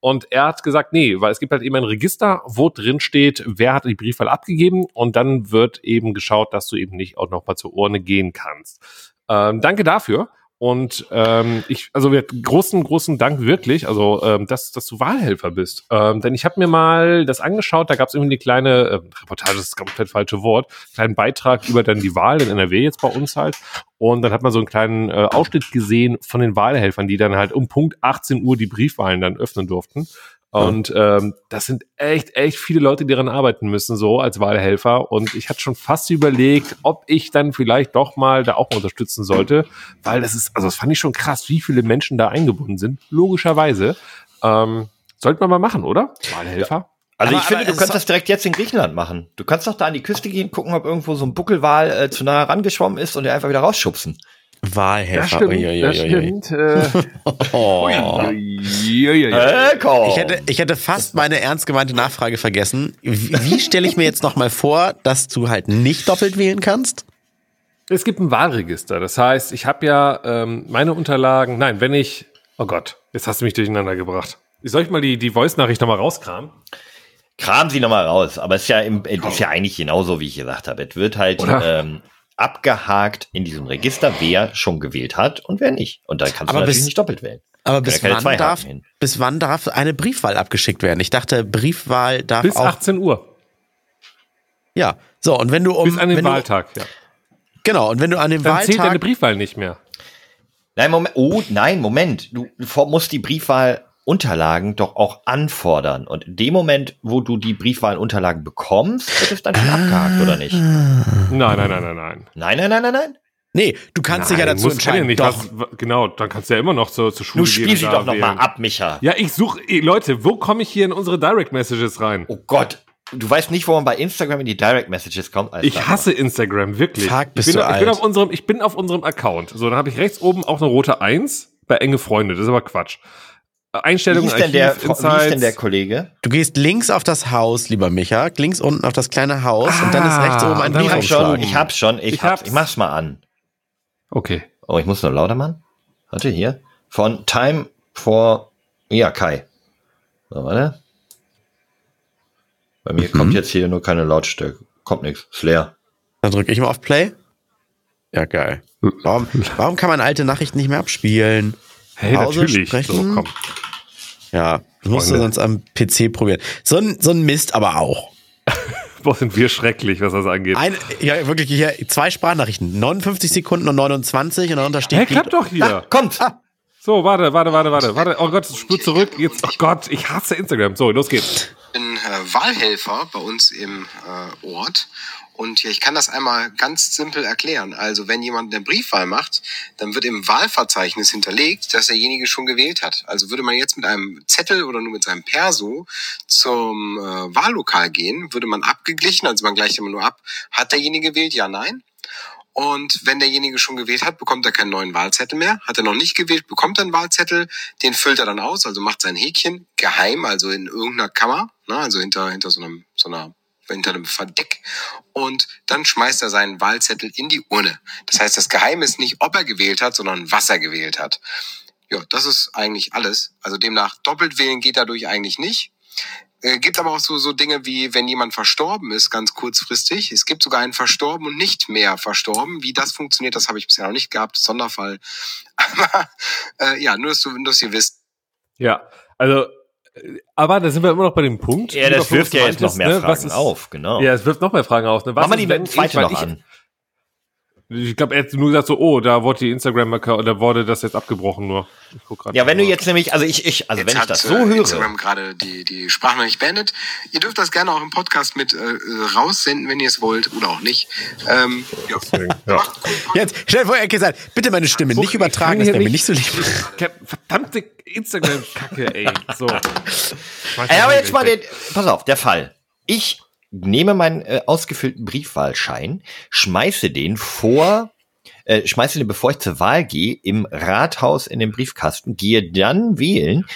Und er hat gesagt, nee, weil es gibt halt eben ein Register, wo drin steht, wer hat die Briefwahl abgegeben und dann wird eben geschaut, dass du eben nicht auch nochmal zur Urne gehen kannst. Ähm, danke dafür. Und ähm, ich, also wir großen, großen Dank wirklich, also ähm, dass, dass du Wahlhelfer bist. Ähm, denn ich habe mir mal das angeschaut, da gab es irgendwie eine kleine äh, Reportage, das ist komplett falsche Wort, kleinen Beitrag über dann die Wahl in NRW jetzt bei uns halt. Und dann hat man so einen kleinen äh, Ausschnitt gesehen von den Wahlhelfern, die dann halt um Punkt 18 Uhr die Briefwahlen dann öffnen durften. Und ähm, das sind echt, echt viele Leute, die daran arbeiten müssen, so als Wahlhelfer. Und ich hatte schon fast überlegt, ob ich dann vielleicht doch mal da auch mal unterstützen sollte, weil das ist, also das fand ich schon krass, wie viele Menschen da eingebunden sind. Logischerweise. Ähm, sollte man mal machen, oder? Wahlhelfer? Also Aber- ich finde, du es kannst ist- das direkt jetzt in Griechenland machen. Du kannst doch da an die Küste gehen, gucken, ob irgendwo so ein Buckelwal äh, zu nah rangeschwommen ist und der einfach wieder rausschubsen. Wahlhelfer. Äh, Oh. Äh, komm. Ich hätte, ich hätte fast meine ernst gemeinte Nachfrage vergessen. Wie, wie stelle ich mir jetzt nochmal vor, dass du halt nicht doppelt wählen kannst? Es gibt ein Wahlregister. Das heißt, ich habe ja ähm, meine Unterlagen. Nein, wenn ich. Oh Gott, jetzt hast du mich durcheinander gebracht. Soll ich mal die, die Voice-Nachricht nochmal rauskramen? Kram sie nochmal raus. Aber es ist ja, im, es ist ja eigentlich genauso, wie ich gesagt habe. Es wird halt ähm, abgehakt in diesem Register, wer schon gewählt hat und wer nicht. Und dann kannst Aber du natürlich bis- nicht doppelt wählen. Aber bis wann, darf, bis wann darf eine Briefwahl abgeschickt werden? Ich dachte, Briefwahl darf Bis auch. 18 Uhr. Ja. So, und wenn du um. Bis an den wenn du, Wahltag, ja. Genau, und wenn du an dem Dann zählt deine Wahltag. Briefwahl nicht mehr. Nein, Moment. Oh, nein, Moment. Du musst die Briefwahlunterlagen doch auch anfordern. Und in dem Moment, wo du die Briefwahlunterlagen bekommst, wird es dann schon abgehakt, oder nicht? Nein, nein, nein, nein, nein. Nein, nein, nein, nein, nein. Nee, du kannst dich ja Nein, dazu kann ja entscheiden. nicht. doch. Was, genau, dann kannst du ja immer noch zur, zur Schule Du gehen. spielst sie und da doch noch mal wählen. ab, Micha. Ja, ich suche, Leute, wo komme ich hier in unsere Direct Messages rein? Oh Gott. Du weißt nicht, wo man bei Instagram in die Direct Messages kommt. Alles Ich hasse Instagram, wirklich. Fuck, bist ich, bin, du ich, bin alt. auf unserem, ich bin auf unserem Account. So, dann habe ich rechts oben auch eine rote 1 bei enge Freunde. Das ist aber Quatsch. Äh, Wie Einstellungen, hieß, denn der, wie Insights. denn der Kollege? Du gehst links auf das Haus, lieber Micha, links unten auf das kleine Haus und dann ist Ah, rechts oben ein dann Ich hab Briefumschlag. schon, ich hab's schon, ich, Ich hab's. hab's. Ich mach's mal an. Okay. Oh, ich muss nur lauter machen. Warte, hier. Von Time for, ja, Kai. So, warte. Bei mir kommt jetzt hier nur keine Lautstärke. Kommt nichts. Ist leer. Dann drücke ich mal auf Play. Ja, geil. Warum, warum kann man alte Nachrichten nicht mehr abspielen? Hey, Pause, natürlich. sprechen. So, komm. Ja, das musst du sonst am PC probieren. So ein, so ein Mist aber auch. Boah, sind wir schrecklich, was das angeht. Ein, ja, wirklich hier zwei Sprachnachrichten. 59 Sekunden und 29 und darunter steht. Hey, klappt doch hier. Ah, kommt! So, warte, warte, warte, warte, warte. Oh Gott, spur zurück. Jetzt, oh Gott, ich hasse Instagram. So, los geht's. bin äh, Wahlhelfer bei uns im äh, Ort. Und ja, ich kann das einmal ganz simpel erklären. Also wenn jemand eine Briefwahl macht, dann wird im Wahlverzeichnis hinterlegt, dass derjenige schon gewählt hat. Also würde man jetzt mit einem Zettel oder nur mit seinem Perso zum äh, Wahllokal gehen, würde man abgeglichen, also man gleicht immer nur ab, hat derjenige gewählt, ja, nein. Und wenn derjenige schon gewählt hat, bekommt er keinen neuen Wahlzettel mehr. Hat er noch nicht gewählt, bekommt er einen Wahlzettel. Den füllt er dann aus, also macht sein Häkchen geheim, also in irgendeiner Kammer, ne, also hinter, hinter so einem, so einer hinter einem Verdeck und dann schmeißt er seinen Wahlzettel in die Urne. Das heißt, das Geheim ist nicht, ob er gewählt hat, sondern was er gewählt hat. Ja, das ist eigentlich alles. Also demnach doppelt wählen geht dadurch eigentlich nicht. Äh, gibt aber auch so, so Dinge wie, wenn jemand verstorben ist, ganz kurzfristig. Es gibt sogar einen verstorben und nicht mehr verstorben. Wie das funktioniert, das habe ich bisher noch nicht gehabt. Sonderfall. Aber äh, ja, nur dass, du, dass ihr wisst. Ja, also aber da sind wir immer noch bei dem Punkt. Ja, das wirft ja jetzt noch mehr ne, Fragen auf, genau. Ja, es wirft noch mehr Fragen auf. Ne? Was Machen wir die zweite noch ich, an. Ich glaube, er hat nur gesagt so, oh, da wurde die Instagram-Account, da wurde das jetzt abgebrochen nur. Ich guck grad ja, wenn du jetzt nämlich, also ich, ich, also jetzt wenn ich das so äh, höre. Instagram gerade die, die Sprachnachricht beendet. Ihr dürft das gerne auch im Podcast mit äh, raussenden, wenn ihr es wollt, oder auch nicht. Ähm, ja. ja. Jetzt, stell dir vor, er hat gesagt, bitte meine Stimme so, nicht übertragen, das wäre mir nicht so lieb. Verdammte Instagram-Kacke, ey. So. Ey, aber jetzt mal den, pass auf, der Fall. Ich nehme meinen äh, ausgefüllten Briefwahlschein, schmeiße den vor, äh, schmeiße den, bevor ich zur Wahl gehe, im Rathaus in den Briefkasten, gehe dann wählen,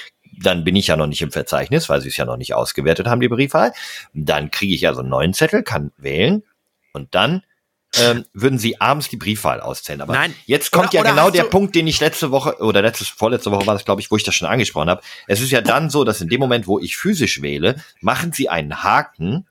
dann bin ich ja noch nicht im Verzeichnis, weil sie es ja noch nicht ausgewertet haben, die Briefwahl. Dann kriege ich also einen neuen Zettel, kann wählen und dann ähm, würden sie abends die Briefwahl auszählen. Aber Nein. jetzt kommt oder, ja genau der Punkt, den ich letzte Woche oder letztes, vorletzte Woche war das, glaube ich, wo ich das schon angesprochen habe. Es ist ja dann so, dass in dem Moment, wo ich physisch wähle, machen sie einen Haken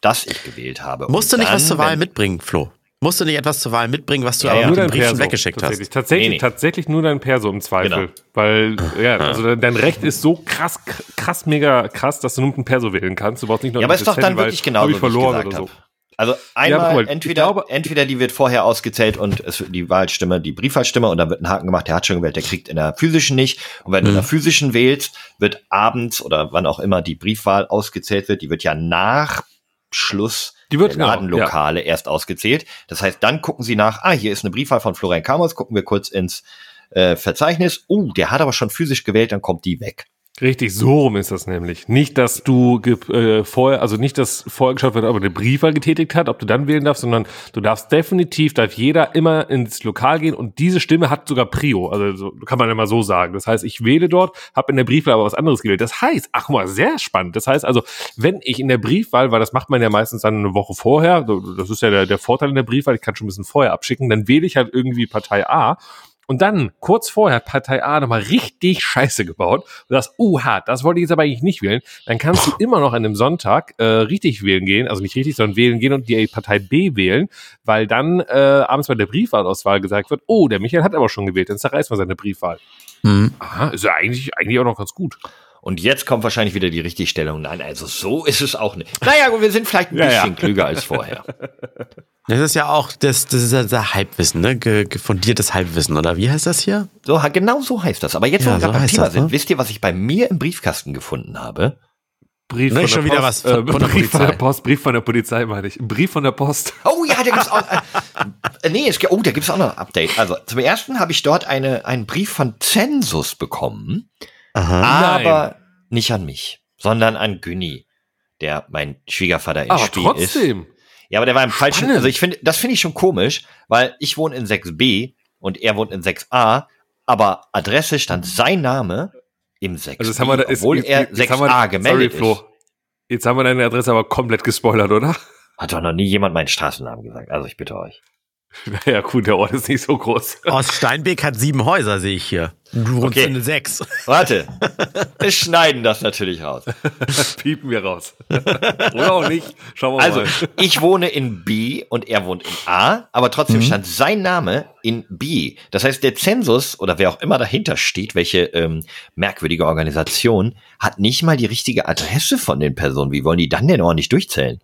das ich gewählt habe. Musst Und du nicht was zur Wahl mitbringen, Flo? Musst du nicht etwas zur Wahl mitbringen, was du ja, aber ja. nur dein Brief Perso, weggeschickt tatsächlich. hast? Tatsächlich, Nee, nee. tatsächlich nur dein Perso im Zweifel. Genau. Weil, ja, also dein Recht ist so krass, krass, mega krass, dass du nur mit einem Perso wählen kannst. Du brauchst nicht noch Ja, aber ein ist doch dann wirklich genau wie ich verloren gesagt oder so. habe. Also einmal, guck mal, entweder, glaube- entweder die wird vorher ausgezählt und es wird die Wahlstimme, die Briefwahlstimme und dann wird ein Haken gemacht, der hat schon gewählt, der kriegt in der physischen nicht. Und wenn du in Mhm. der physischen wählst, wird abends oder wann auch immer die Briefwahl ausgezählt wird, die wird ja nach Schluss Die wird- der genau, Ladenlokale erst ausgezählt. Das heißt, dann gucken sie nach, ah, hier ist eine Briefwahl von Florian Kamos, gucken wir kurz ins äh, Verzeichnis. Oh, der hat aber schon physisch gewählt, dann kommt die weg. Richtig, so rum ist das nämlich. Nicht, dass du äh, vorher, also nicht, dass vorher geschaut wird, ob er eine Briefwahl getätigt hat, ob du dann wählen darfst, sondern du darfst definitiv, darf jeder immer ins Lokal gehen und diese Stimme hat sogar Prio. Also so, kann man immer so sagen. Das heißt, ich wähle dort, habe in der Briefwahl aber was anderes gewählt. Das heißt, ach mal, sehr spannend. Das heißt also, wenn ich in der Briefwahl, weil das macht man ja meistens dann eine Woche vorher, das ist ja der, der Vorteil in der Briefwahl, ich kann schon ein bisschen vorher abschicken, dann wähle ich halt irgendwie Partei A und dann, kurz vorher, hat Partei A nochmal richtig Scheiße gebaut. Und sagst, uha, das wollte ich jetzt aber eigentlich nicht wählen. Dann kannst du immer noch an einem Sonntag äh, richtig wählen gehen, also nicht richtig, sondern wählen gehen und die Partei B wählen, weil dann äh, abends bei der Briefwahlauswahl gesagt wird, oh, der Michael hat aber schon gewählt, dann zerreißt man seine Briefwahl. Mhm. Aha, ist ja eigentlich, eigentlich auch noch ganz gut. Und jetzt kommt wahrscheinlich wieder die Richtigstellung. Nein, also so ist es auch nicht. Naja, gut, wir sind vielleicht ein Ja, bisschen ja. klüger als vorher. Das ist ja auch, das, das ist ja das Halbwissen, ne? Ge gefundiertes Halbwissen, oder wie heißt das hier? So, genau so heißt das. Aber jetzt, wo Ja, wir gerade so beim Thema das, sind, ne? wisst ihr, was ich bei mir im Briefkasten gefunden habe? Brief Ne, von schon der wieder Post, was von- äh, von der Brief von der Polizei. Post, Brief von der Polizei, meine ich. Ein Brief von der Post. Oh ja, da gibt's auch. Äh, nee, es, gibt- oh, da gibt's auch noch ein Update. Also zum ersten habe ich dort eine, einen Brief von Zensus bekommen, Aha. aber nicht an mich, sondern an Günni, der mein Schwiegervater im Aber Spiel ist. trotzdem. Ja, aber der war im falschen. Spannend. Also ich finde, das finde ich schon komisch, weil ich wohne in 6b und er wohnt in 6a, aber Adresse stand sein Name im 6b, Also jetzt haben wir da, ist, obwohl jetzt, er jetzt haben wir, 6a gemeldet sorry, Flo. ist. Jetzt haben wir deine Adresse aber komplett gespoilert, oder? Hat doch noch nie jemand meinen Straßennamen gesagt. Also ich bitte euch. Naja, gut, der Ort ist nicht so groß. Oststeinbeek hat sieben Häuser, sehe ich hier. Du wohnst Okay. in sechs. Warte, wir schneiden das natürlich raus. Piepen wir raus. Oder auch nicht. Schauen wir Also, mal. ich wohne in B und er wohnt in A, aber trotzdem stand sein Name in B. Das heißt, der Zensus oder wer auch immer dahinter steht, welche ähm, merkwürdige Organisation, hat nicht mal die richtige Adresse von den Personen. Wie wollen die dann denn ordentlich durchzählen?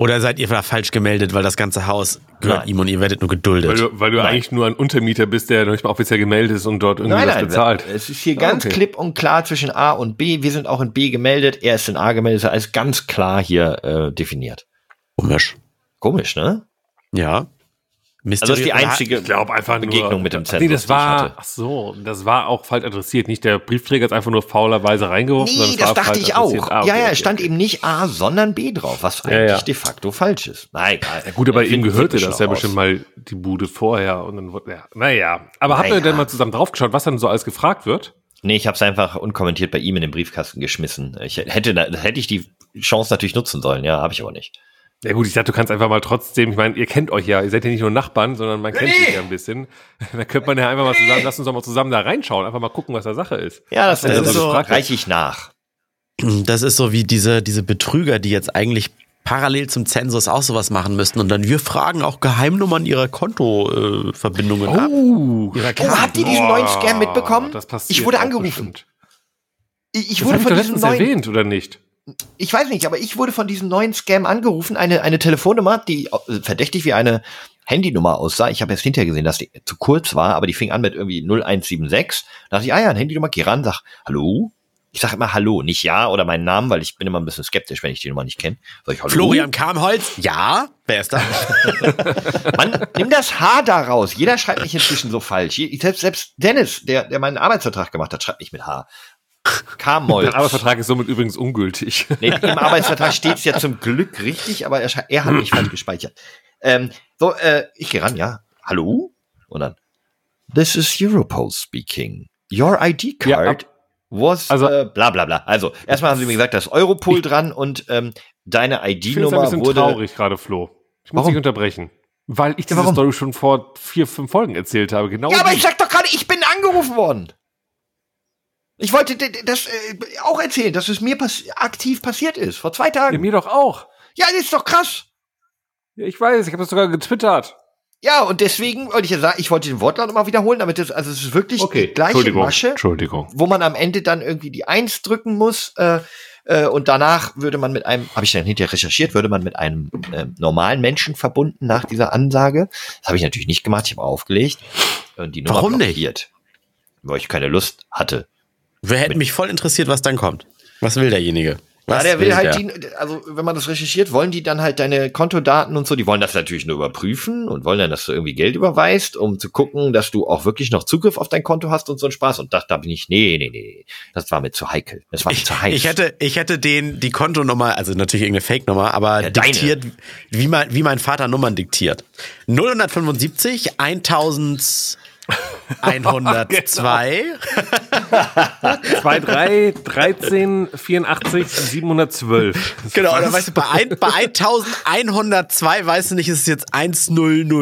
Oder seid ihr da falsch gemeldet, weil das ganze Haus gehört Nein. ihm und ihr werdet nur geduldet? Weil du, weil du Nein. eigentlich nur ein Untermieter bist, der noch nicht mal offiziell gemeldet ist und dort irgendwie was bezahlt. es ist hier ganz okay. klipp und klar zwischen A und B. Wir sind auch in B gemeldet, er ist in A gemeldet, ist alles ganz klar hier äh, definiert. Komisch. Komisch, ne? Ja. Also das ist die einzige Ich glaube einfach Begegnung nur, mit dem Nee, Zensus, das war, hatte. ach so, das war auch falsch adressiert. Nicht der Briefträger ist einfach nur faulerweise reingeworfen. Nee, das dachte ich auch. Ah, ja, okay, ja, okay. es stand eben nicht A, sondern B drauf, was eigentlich ja. de facto falsch ist. Na egal. Ja, gut, aber find- gehörte das ja schlau bestimmt aus. mal die Bude vorher und dann wurde, ja, naja. Aber habt ihr Naja. denn mal zusammen draufgeschaut, was dann so alles gefragt wird? Nee, ich habe es einfach unkommentiert bei ihm in den Briefkasten geschmissen. Ich hätte, hätte ich die Chance natürlich nutzen sollen, ja, habe ich aber nicht. Ja gut, ich dachte, du kannst einfach mal trotzdem, ich meine, ihr kennt euch ja, ihr seid ja nicht nur Nachbarn, sondern man kennt sich ja ein bisschen. Da könnte man ja einfach mal zusammen, lass uns doch mal zusammen da reinschauen, einfach mal gucken, was da Sache ist. Ja, das, Das das ist so- reiche ich nach. Das ist so wie diese, diese Betrüger, die jetzt eigentlich parallel zum Zensus auch sowas machen müssten. Und dann wir fragen auch Geheimnummern ihrer Kontoverbindungen äh, Verbindungen ab. Oh, Oh, habt ihr diesen neuen Scam mitbekommen? Das passiert Ich wurde angerufen. bestimmt. Ich, ich Das wurde von diesem letztens neuen, erwähnt, oder nicht? Ich weiß nicht, aber ich wurde von diesem neuen Scam angerufen, eine, eine Telefonnummer, die äh, verdächtig wie eine Handynummer aussah. Ich habe jetzt hinterher gesehen, dass die zu kurz war, aber die fing an mit irgendwie 0176. Da dachte ich, ah ja, eine Handynummer, geh ran, sag, hallo? Ich sage immer Hallo, nicht Ja oder meinen Namen, weil ich bin immer ein bisschen skeptisch, wenn ich die Nummer nicht kenne. Florian Karmholz? Ja. Wer ist da? Mann, nimm das H da raus. Jeder schreibt mich inzwischen so falsch. Selbst, selbst Dennis, der, der meinen Arbeitsvertrag gemacht hat, schreibt mich mit H. Kamol. Der Arbeitsvertrag ist somit übrigens ungültig. Nee, Im Arbeitsvertrag steht es ja zum Glück richtig, aber er, er hat mich falsch gespeichert. Ähm, so, äh, ich gehe ran, ja. Hallo? Und dann. This is Europol speaking. Your ID Ja, card was also- äh, bla bla bla. Also, erstmal haben sie mir gesagt, da ist Europol dran und ähm, deine Ich ID-Nummer wurde. traurig gerade, Flo. Ich muss Warum? dich unterbrechen. Weil ich diese warum? Story schon vor vier, fünf Folgen erzählt habe. Genau Ja, aber ich sag doch gerade, ich bin angerufen worden. Ich wollte das äh, auch erzählen, dass es mir pass aktiv passiert ist, vor zwei Ja, Tagen. mir doch auch. Ja, das ist doch krass. Ja, ich weiß, ich habe das sogar getwittert. Ja, und deswegen wollte ich ja sagen, ich wollte den Wortlaut nochmal wiederholen, damit das, also es ist wirklich die gleiche Entschuldigung. Masche, Entschuldigung. wo man am Ende dann irgendwie die Eins drücken muss, äh, äh, und danach würde man mit einem, habe ich dann hinterher recherchiert, würde man mit einem äh, normalen Menschen verbunden nach dieser Ansage. Das habe ich natürlich nicht gemacht, ich habe aufgelegt und die Nummer Warum nicht? blockiert, weil ich keine Lust hatte. Wer hätte mich voll interessiert, was dann kommt? Was will derjenige? Was ja, der will halt der? die, also wenn man das recherchiert, wollen die dann halt deine Kontodaten und so, die wollen das natürlich nur überprüfen und wollen dann, dass du irgendwie Geld überweist, um zu gucken, dass du auch wirklich noch Zugriff auf dein Konto hast und so ein Spaß. Und das, da bin ich, nee, nee, nee, das war mir zu heikel. Das war mir zu heiß. Ich hätte, ich hätte den, die Kontonummer, also natürlich irgendeine Fake-Nummer, aber Ja, deine. diktiert, wie mein, wie mein Vater Nummern diktiert. 0175, 1102, 2, 3, 13, 84, 712. genau, oder weißt du, bei, ein, bei 1102, weißt du nicht, ist es jetzt 1000,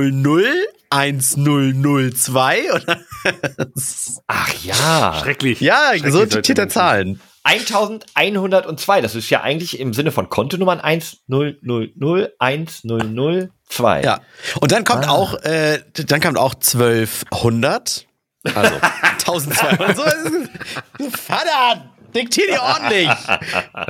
1002 oder? Ach ja. Schrecklich. Ja, Schrecklich so solche diktiert er Menschen. Zahlen. 1102, das ist ja eigentlich im Sinne von Kontonummern 10001002. Ja. Und dann kommt Ah. auch, äh, dann kommt auch 1200. Also 1200. So, Vater, diktier die ordentlich.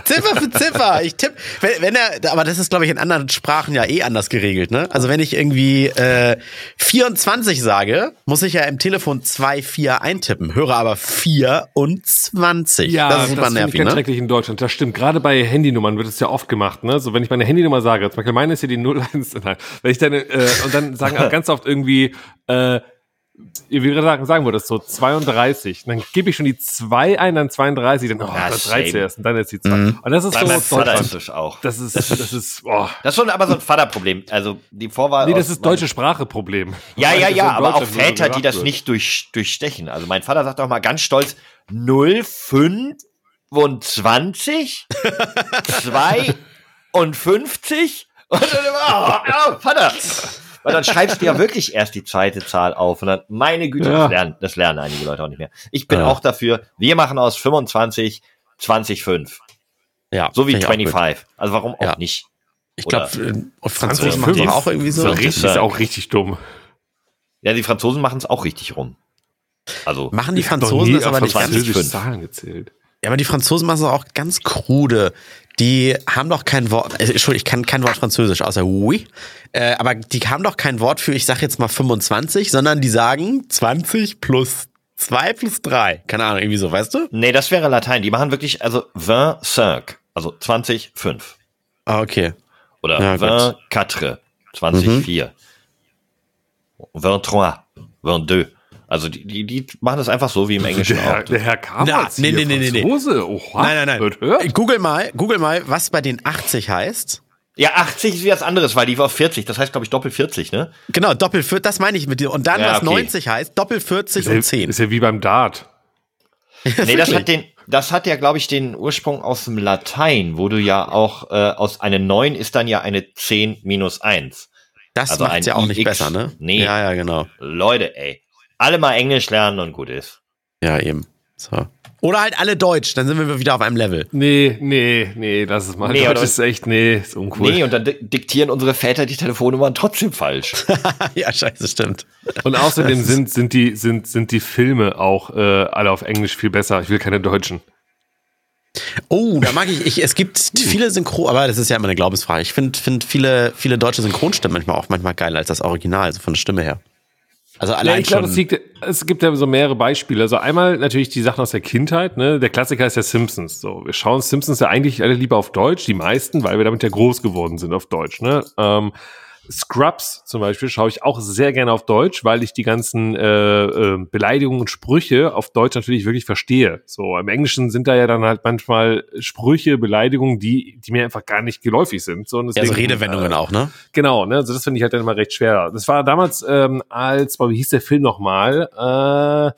Ziffer für Ziffer. Ich tipp, wenn, wenn er, aber das ist, glaube ich, in anderen Sprachen ja eh anders geregelt, ne? Also wenn ich irgendwie äh, 24 sage, muss ich ja im Telefon 24 eintippen, höre aber 24. Ja, das ist super ich nervig, ganz ne? schrecklich in Deutschland. Das stimmt. Gerade bei Handynummern wird es ja oft gemacht. Ne? So, wenn ich meine Handynummer sage, zum Beispiel meine ist hier die 01, nein, wenn ich dann, äh, und dann sagen ganz oft irgendwie, äh, wie wir sagen, sagen wir das so, 32. Dann gebe ich schon die 2 ein, dann 32, dann, oh, Ja, das 3 shame. zuerst und dann jetzt die 2. Mhm. Und das ist Bei so Deutschland. das auch. Das ist, das ist, oh. Das ist schon aber so ein Vaterproblem. Also die Vorwahl. Nee, das ist deutsche Sprache-Problem. Ja, ja, ja, aber auch Väter, die das wird. nicht durch, durchstechen. Also mein Vater sagt auch mal ganz stolz 025, 52 und dann immer, oh, oh, Vater. Weil dann schreibst du ja wirklich erst die zweite Zahl auf und dann, meine Güte, Ja. das, lernen, das lernen einige Leute auch nicht mehr. Ich bin Ja. auch dafür, wir machen aus 25 20 5. Ja, So wie find ich auch gut. 25. Also warum auch Ja. nicht? Ich glaube, Oder Franzosen machen doch auch irgendwie so. So richtig, Ja. ist auch richtig dumm. Ja, die Franzosen machen es auch richtig rum. Also, Machen die Franzosen das aber auf nicht ganz fünf. Zahlen gezählt. Ja, aber die Franzosen machen es auch ganz krude. Die haben doch kein Wort, äh, Entschuldigung, ich kann kein Wort Französisch, außer oui. Äh, aber die haben doch kein Wort für, ich sag jetzt mal 25, sondern die sagen 20 plus 2 plus 3. Keine Ahnung, irgendwie so, weißt du? nee, das wäre Latein. Die machen wirklich, also 25, also 20, 5. Ah, okay. Oder Ja, gut. 24, 20, Mhm. 4. 23, 22. Also die, die, die machen das einfach so wie im Englischen Der, Herr- auch. der Herr Kamer Na, nee, hier nee, nee, nee, nee. Franzose. Oha. Nein, nein, Hört, nein. hört. Google mal, Google mal, was bei den 80 heißt. Ja, 80 ist wie was anderes, weil die war auf 40. Das heißt, glaube ich, doppel 40, ne? Genau, Doppel 40, das meine ich mit dir. Und dann, Ja, was okay. 90 heißt, Doppel 40 Ist und 10. ist ja wie beim Dart. Nee, das hat den, das hat ja, glaube ich, den Ursprung aus dem Latein, wo du ja auch äh, aus einer 9 ist dann ja eine 10 minus 1. Das also macht ein ja auch nicht IX. besser, ne? Nee. Ja, ja, genau. Leute, ey. Alle mal Englisch lernen und gut ist. Ja, eben. So. Oder halt alle Deutsch, dann sind wir wieder auf einem Level. Nee, nee, nee, lass es mal. Nee, Deutsch ist echt, nee, ist uncool. Nee, und dann di- diktieren unsere Väter die Telefonnummern trotzdem falsch. ja, scheiße, stimmt. Und außerdem sind, sind, die, sind, sind die Filme auch äh, alle auf Englisch viel besser. Ich will keine Deutschen. Oh, da mag ich, ich es gibt viele Synchro, aber das ist ja immer eine Glaubensfrage. Ich finde find viele, viele deutsche Synchronstimmen manchmal auch manchmal geiler als das Original, also von der Stimme her. Also Ja, allein ich glaube, es, liegt- es gibt ja so mehrere Beispiele. Also einmal natürlich die Sachen aus der Kindheit. Ne? Der Klassiker ist ja Simpsons. So, wir schauen Simpsons ja eigentlich alle lieber auf Deutsch, die meisten, weil wir damit ja groß geworden sind auf Deutsch. Ne? Ähm, Scrubs zum Beispiel schaue ich auch sehr gerne auf Deutsch, weil ich die ganzen äh, äh, Beleidigungen und Sprüche auf Deutsch natürlich wirklich verstehe. So im Englischen sind da ja dann halt manchmal Sprüche, Beleidigungen, die die mir einfach gar nicht geläufig sind. So, und ja, so deswegen, Redewendungen auch, ne? Genau, ne? Also das finde ich halt dann immer recht schwer. Das war damals ähm, als, boah, wie hieß der Film nochmal? Äh,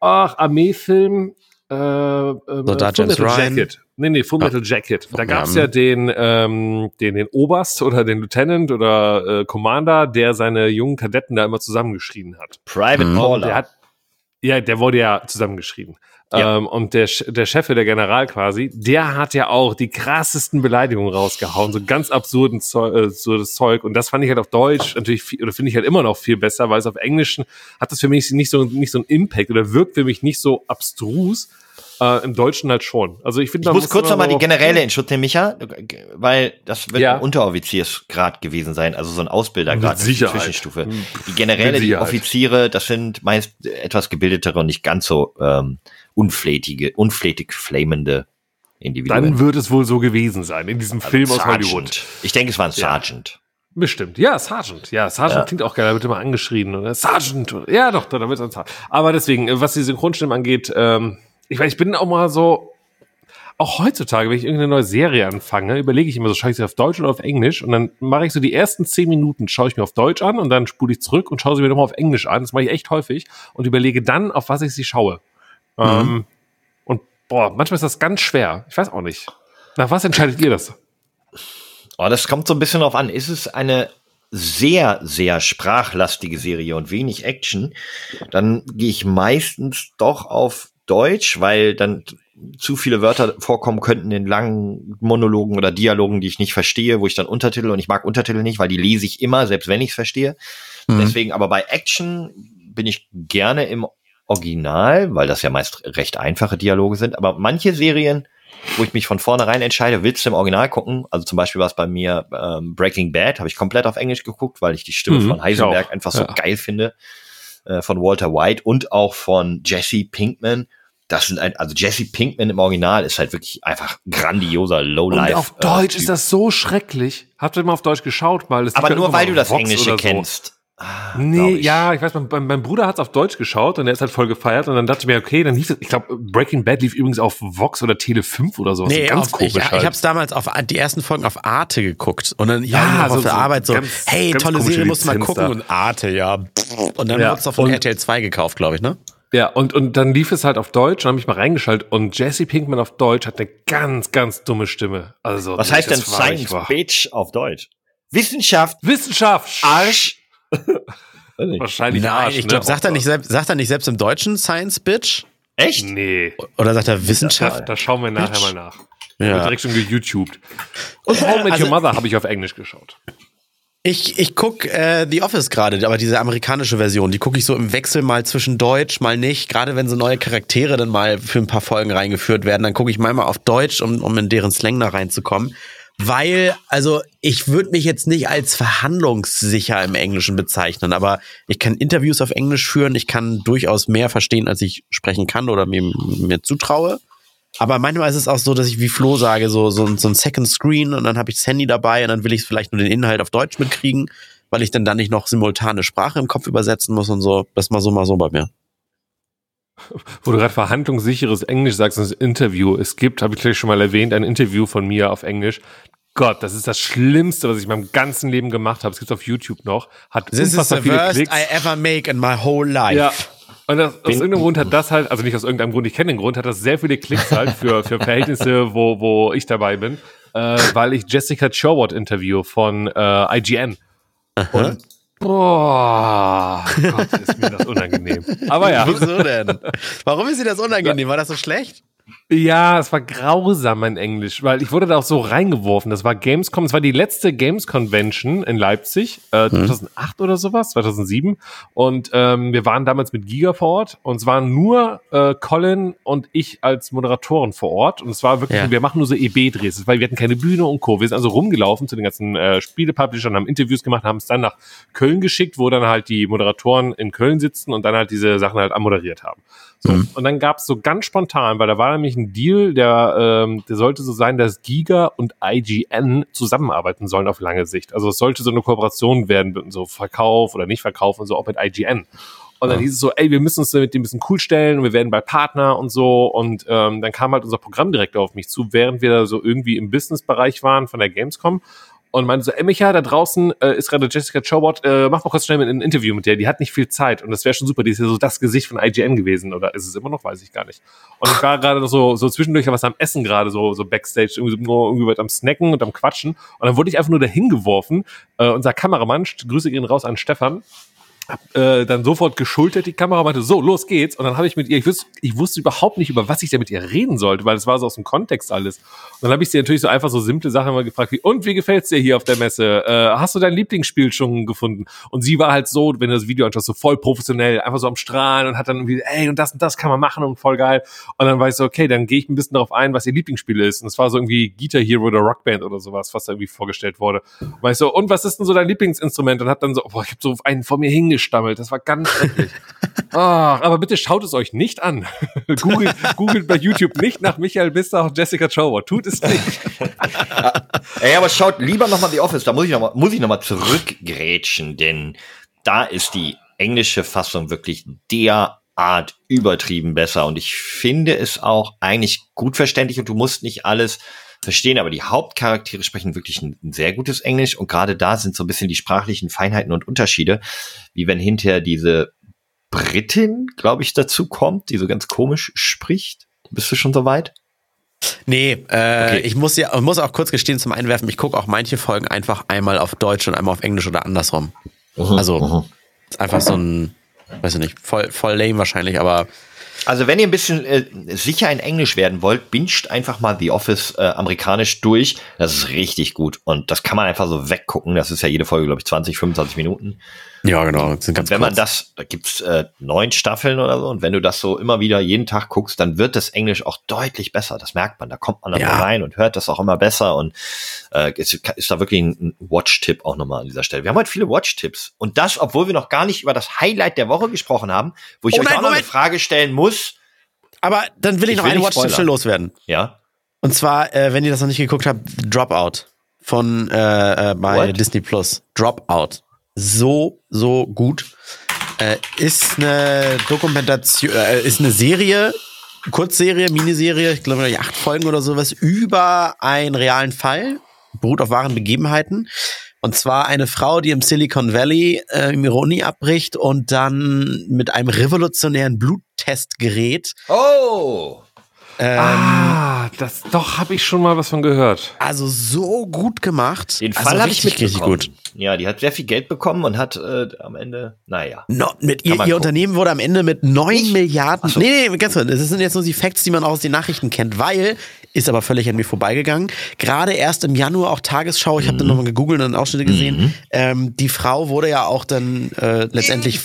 ach, Armeefilm. Äh, äh, Soldat James Ryan. Jacket. Nee, nee, Full Metal Jacket. Da gab's Ja. ja den, ähm, den, den Oberst oder den Lieutenant oder äh, Commander, der seine jungen Kadetten da immer zusammengeschrien hat. Private Mhm. Paula. Der hat, ja, der wurde ja zusammengeschrieben. Ja. Ähm, und der, der Chef, der General quasi, der hat ja auch die krassesten Beleidigungen rausgehauen, so ganz absurden Zeug, äh, absurdes Zeug. Und das fand ich halt auf Deutsch natürlich, viel, oder finde ich halt immer noch viel besser, weil es auf Englischen hat das für mich nicht so, nicht so einen Impact oder wirkt für mich nicht so abstrus. Äh, Im Deutschen halt schon. Also ich finde, Ich man muss kurz nochmal die Generäle in Schutz nehmen, Micha, weil das wird Ja. ein Unteroffiziersgrad gewesen sein, also so ein Ausbildergrad, Mit Sicherheit. Zwischenstufe. Die Generäle, Mit die. Offiziere, das sind meist etwas gebildetere und nicht ganz so ähm, unflätige, unflätig flamende Individuen. Dann wird es wohl so gewesen sein, in diesem Film aus. Hollywood. Ich denke, es war ein Ja. Sergeant. Bestimmt. Ja, Sergeant. Ja, Sergeant Ja. klingt auch geil. Da wird immer angeschrien. Oder? Sergeant. Ja, doch, da wird es Sergeant. Aber deswegen, äh, was die Synchronstimmen angeht, ähm, ich weiß, ich bin auch mal so, auch heutzutage, wenn ich irgendeine neue Serie anfange, überlege ich immer so, schaue ich sie auf Deutsch oder auf Englisch und dann mache ich so die ersten zehn Minuten, schaue ich mir auf Deutsch an und dann spule ich zurück und schaue sie mir nochmal auf Englisch an. Das mache ich echt häufig und überlege dann, auf was ich sie schaue. Ähm, und boah, manchmal ist das ganz schwer. Ich weiß auch nicht. Nach was entscheidet ihr das? Oh, das kommt so ein bisschen drauf an. Ist es eine sehr, sehr sprachlastige Serie und wenig Action, dann gehe ich meistens doch auf Deutsch, weil dann zu viele Wörter vorkommen könnten in langen Monologen oder Dialogen, die ich nicht verstehe, wo ich dann Untertitel und ich mag Untertitel nicht, weil die lese ich immer, selbst wenn ich es verstehe. Mhm. Deswegen, aber bei Action bin ich gerne im Original, weil das ja meist recht einfache Dialoge sind. Aber manche Serien, wo ich mich von vornherein entscheide, willst du im Original gucken? Also zum Beispiel war es bei mir ähm, Breaking Bad, habe ich komplett auf Englisch geguckt, weil ich die Stimme Mhm, von Heisenberg einfach so Ja. geil finde. Äh, von Walter White und auch von Jesse Pinkman. Das sind ein, also Jesse Pinkman im Original ist halt wirklich einfach grandioser Lowlife. Und auf äh, Deutsch Typ. ist das so schrecklich. Habt ihr mal auf Deutsch geschaut? Mal? Aber nur weil du das Vox Englische so. kennst. Ah, Nee, ich. ja, ich weiß, mein, mein, Bruder hat es auf Deutsch geschaut und er ist halt voll gefeiert und dann dachte ich mir, okay, dann lief es, ich glaube, Breaking Bad lief übrigens auf Vox oder Tele 5 oder so. Nee, ganz auf, ich, komisch ich halt. habe es damals auf die ersten Folgen auf Arte geguckt und dann ja, Ja, auf so- der so Arbeit so, ganz- hey, ganz tolle Serie, musst du mal gucken da. und Arte, ja. Und dann Ja, wird's doch von RTL 2 gekauft, glaube ich, ne? Ja, und, und dann lief es halt auf Deutsch und habe ich mal reingeschaltet und Jesse Pinkman auf Deutsch hat eine ganz, ganz dumme Stimme. Also, Was heißt denn ich Science Bitch auf Deutsch? Wissenschaft, Wissenschaft! Arsch. Wahrscheinlich Nein, Arsch, ich glaube, ne? sagt, er nicht selbst, sagt er nicht selbst im Deutschen Science Bitch? Echt? Nee, Oder sagt er Wissenschaft? da, da schauen wir nachher mal nach. Ja. Ja. Direkt schon geYouTubed. Und How Met Also- Your Mother habe ich auf Englisch geschaut. Ich, ich guck äh, The Office gerade, aber diese amerikanische Version, die gucke ich so im Wechsel mal zwischen Deutsch, mal nicht. Gerade wenn so neue Charaktere dann mal für ein paar Folgen reingeführt werden, dann gucke ich mal mal auf Deutsch, um, um in deren Slang da reinzukommen. Weil, also ich würde mich jetzt nicht als verhandlungssicher im Englischen bezeichnen, aber ich kann Interviews auf Englisch führen, ich kann durchaus mehr verstehen, als ich sprechen kann oder mir, mir zutraue. Aber manchmal ist es auch so, dass ich wie Flo sage, so, so, so ein Second Screen und dann habe ich das Handy dabei und dann will ich vielleicht nur den Inhalt auf Deutsch mitkriegen, weil ich dann da nicht noch simultane Sprache im Kopf übersetzen muss und so. Das mal so, mal so bei mir. Wo du gerade verhandlungssicheres Englisch sagst, das Interview. Es gibt, habe ich gleich schon mal erwähnt, ein Interview von mir auf Englisch. Gott, das ist das Schlimmste, was ich in meinem ganzen Leben gemacht habe. Es gibt auf YouTube noch. Hat This is unfassbar the viele worst Klicks. I ever make in my whole life. Ja. Und das, aus irgendeinem Grund hat das halt, also nicht aus irgendeinem Grund, ich kenne den Grund, hat das sehr viele Klicks halt für, für Verhältnisse, wo, wo ich dabei bin, äh, weil ich Jessica Chobot interview von äh, IGN. Und boah, Gott, ist mir das unangenehm. Aber ja. Wieso denn? Warum ist dir das unangenehm? War das so schlecht? Ja, es war grausam mein Englisch, weil ich wurde da auch so reingeworfen. Das war Gamescom, es war die letzte Games Convention in Leipzig, äh, 2008 oder sowas, 2007. Und ähm, wir waren damals mit Giga vor Ort und es waren nur äh, Colin und ich als Moderatoren vor Ort. Und es war wirklich, Ja. wir machen nur so EB-Drehs, weil wir hatten keine Bühne und Co. Wir sind also rumgelaufen zu den ganzen äh, Spielepublishern, haben Interviews gemacht, haben es dann nach Köln geschickt, wo dann halt die Moderatoren in Köln sitzen und dann halt diese Sachen halt amoderiert haben. So. Und dann gab es so ganz spontan, weil da war nämlich ein Deal, der, ähm, der sollte so sein, dass Giga und IGN zusammenarbeiten sollen auf lange Sicht. Also es sollte so eine Kooperation werden, so Verkauf oder nicht Verkauf und so auch mit IGN. Und dann hieß es so, ey, wir müssen uns mit dem ein bisschen cool stellen und wir werden bei Partner und so. Und ähm, dann kam halt unser Programmdirektor auf mich zu, während wir da so irgendwie im Businessbereich waren von der Gamescom und meinte so, ey Micha, da draußen äh, ist gerade Jessica Chobot, äh, mach mal kurz schnell ein Interview mit der, die hat nicht viel Zeit und das wäre schon super, die ist ja so das Gesicht von IGN gewesen oder ist es immer noch, weiß ich gar nicht. Und ich war gerade so, so zwischendurch was am Essen gerade, so, so Backstage, irgendwie, nur irgendwie was am Snacken und am Quatschen und dann wurde ich einfach nur dahin geworfen. Äh, unser Kameramann, Grüße gehen raus an Stefan, hab, äh, dann sofort geschultert die Kamera, meinte, so, los geht's. Und dann habe ich mit ihr, ich wusste, ich wusste überhaupt nicht, über was ich da mit ihr reden sollte, weil es war so aus dem Kontext alles. Und dann habe ich sie natürlich so einfach so simple Sachen mal gefragt, wie, und wie gefällt's dir hier auf der Messe? Äh, hast du dein Lieblingsspiel schon gefunden? Und sie war halt so, wenn du das Video anschaust, so voll professionell, einfach so am Strahlen und hat dann irgendwie, ey, und das und das kann man machen und voll geil. Und dann war ich so, okay, dann gehe ich ein bisschen darauf ein, was ihr Lieblingsspiel ist. Und es war so irgendwie Guitar Hero oder Rockband oder sowas, was da irgendwie vorgestellt wurde. Und war ich so, und was ist denn so dein Lieblingsinstrument? Und hab dann so, boah, ich hab so einen vor mir hingestammelt. Das war ganz schrecklich. Ah, aber bitte schaut es euch nicht an. Googelt, googelt bei YouTube nicht nach Michael Bister und Jessica Chauber. Tut es nicht. Ey, aber schaut lieber nochmal The Office, da muss ich nochmal, noch zurückgrätschen, denn da ist die englische Fassung wirklich derart übertrieben besser und ich finde es auch eigentlich gut verständlich und du musst nicht alles verstehen, aber die Hauptcharaktere sprechen wirklich ein, ein sehr gutes Englisch und gerade da sind so ein bisschen die sprachlichen Feinheiten und Unterschiede, wie wenn hinterher diese Britin, glaube ich, dazu kommt, die so ganz komisch spricht. Bist du schon soweit? Nee, äh, Okay. ich muss ja muss auch kurz gestehen zum Einwerfen, ich gucke auch manche Folgen einfach einmal auf Deutsch und einmal auf Englisch oder andersrum. Also ist einfach so ein, weiß ich nicht, voll, voll lame wahrscheinlich, aber Also wenn ihr ein bisschen äh, sicher in Englisch werden wollt, binscht einfach mal The Office äh, amerikanisch durch. Das ist richtig gut und das kann man einfach so weggucken. Das ist ja jede Folge, glaube ich, 20, 25 Minuten. Ja genau, das sind ganz Und wenn man kurz. das, da gibt's äh, neun Staffeln oder so, und wenn du das so immer wieder jeden Tag guckst, dann wird das Englisch auch deutlich besser. Das merkt man. Da kommt man dann Ja. rein und hört das auch immer besser. Und äh, ist, ist da wirklich ein, Watch-Tipp auch nochmal an dieser Stelle. Wir haben heute viele Watch-Tipps. Und das, obwohl wir noch gar nicht über das Highlight der Woche gesprochen haben, wo ich Oh euch nein, auch noch eine. Frage stellen muss. Aber dann will ich, Ich noch will eine nicht Watch-Tipp schnell loswerden. Ja. Und zwar, äh, wenn ihr das noch nicht geguckt habt, Dropout von äh, äh, bei What? Disney Plus. Dropout. So, so gut. Äh, ist eine Dokumentation, äh, ist eine Serie, Kurzserie, Miniserie, ich glaube acht Folgen oder sowas, über einen realen Fall, beruht auf wahren Begebenheiten. Und zwar eine Frau, die im Silicon Valley äh, ihre Uni abbricht und dann mit einem revolutionären Bluttestgerät Oh! Ähm, Ah, das doch habe ich schon mal was von gehört. Also so gut gemacht. Den also Fall habe ich richtig, richtig mitbekommen. gut. Ja, die hat sehr viel Geld bekommen und hat äh, am Ende, naja. No, mit ihr, ihr. Unternehmen wurde am Ende mit 9 Nicht? Milliarden. So. Nee, nee, ganz kurz. Das sind jetzt nur die Facts, die man auch aus den Nachrichten kennt, weil ist aber völlig an mir vorbeigegangen. Gerade erst im Januar auch Tagesschau, ich habe Mhm. dann nochmal gegoogelt und Ausschnitte gesehen. Ähm, die Frau wurde ja auch dann äh, letztendlich.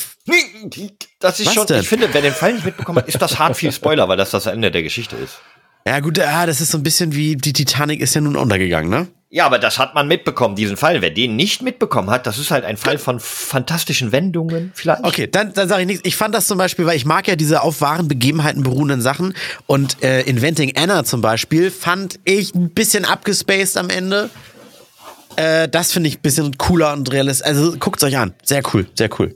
Das ist Was schon, denn? ich finde, wer den Fall nicht mitbekommen hat, ist das hart viel Spoiler, weil das das Ende der Geschichte ist. Ja gut, ja, das ist so ein bisschen wie die Titanic ist ja nun untergegangen, ne? Ja, aber das hat man mitbekommen, diesen Fall. Wer den nicht mitbekommen hat, das ist halt ein Fall von fantastischen Wendungen vielleicht. Okay, dann, dann sage ich nichts. Ich fand das zum Beispiel, weil ich mag ja diese auf wahren Begebenheiten beruhenden Sachen. Und äh, Inventing Anna zum Beispiel fand ich ein bisschen abgespaced am Ende. Äh, das finde ich ein bisschen cooler und realistisch. Also guckt euch an. Sehr cool, sehr cool.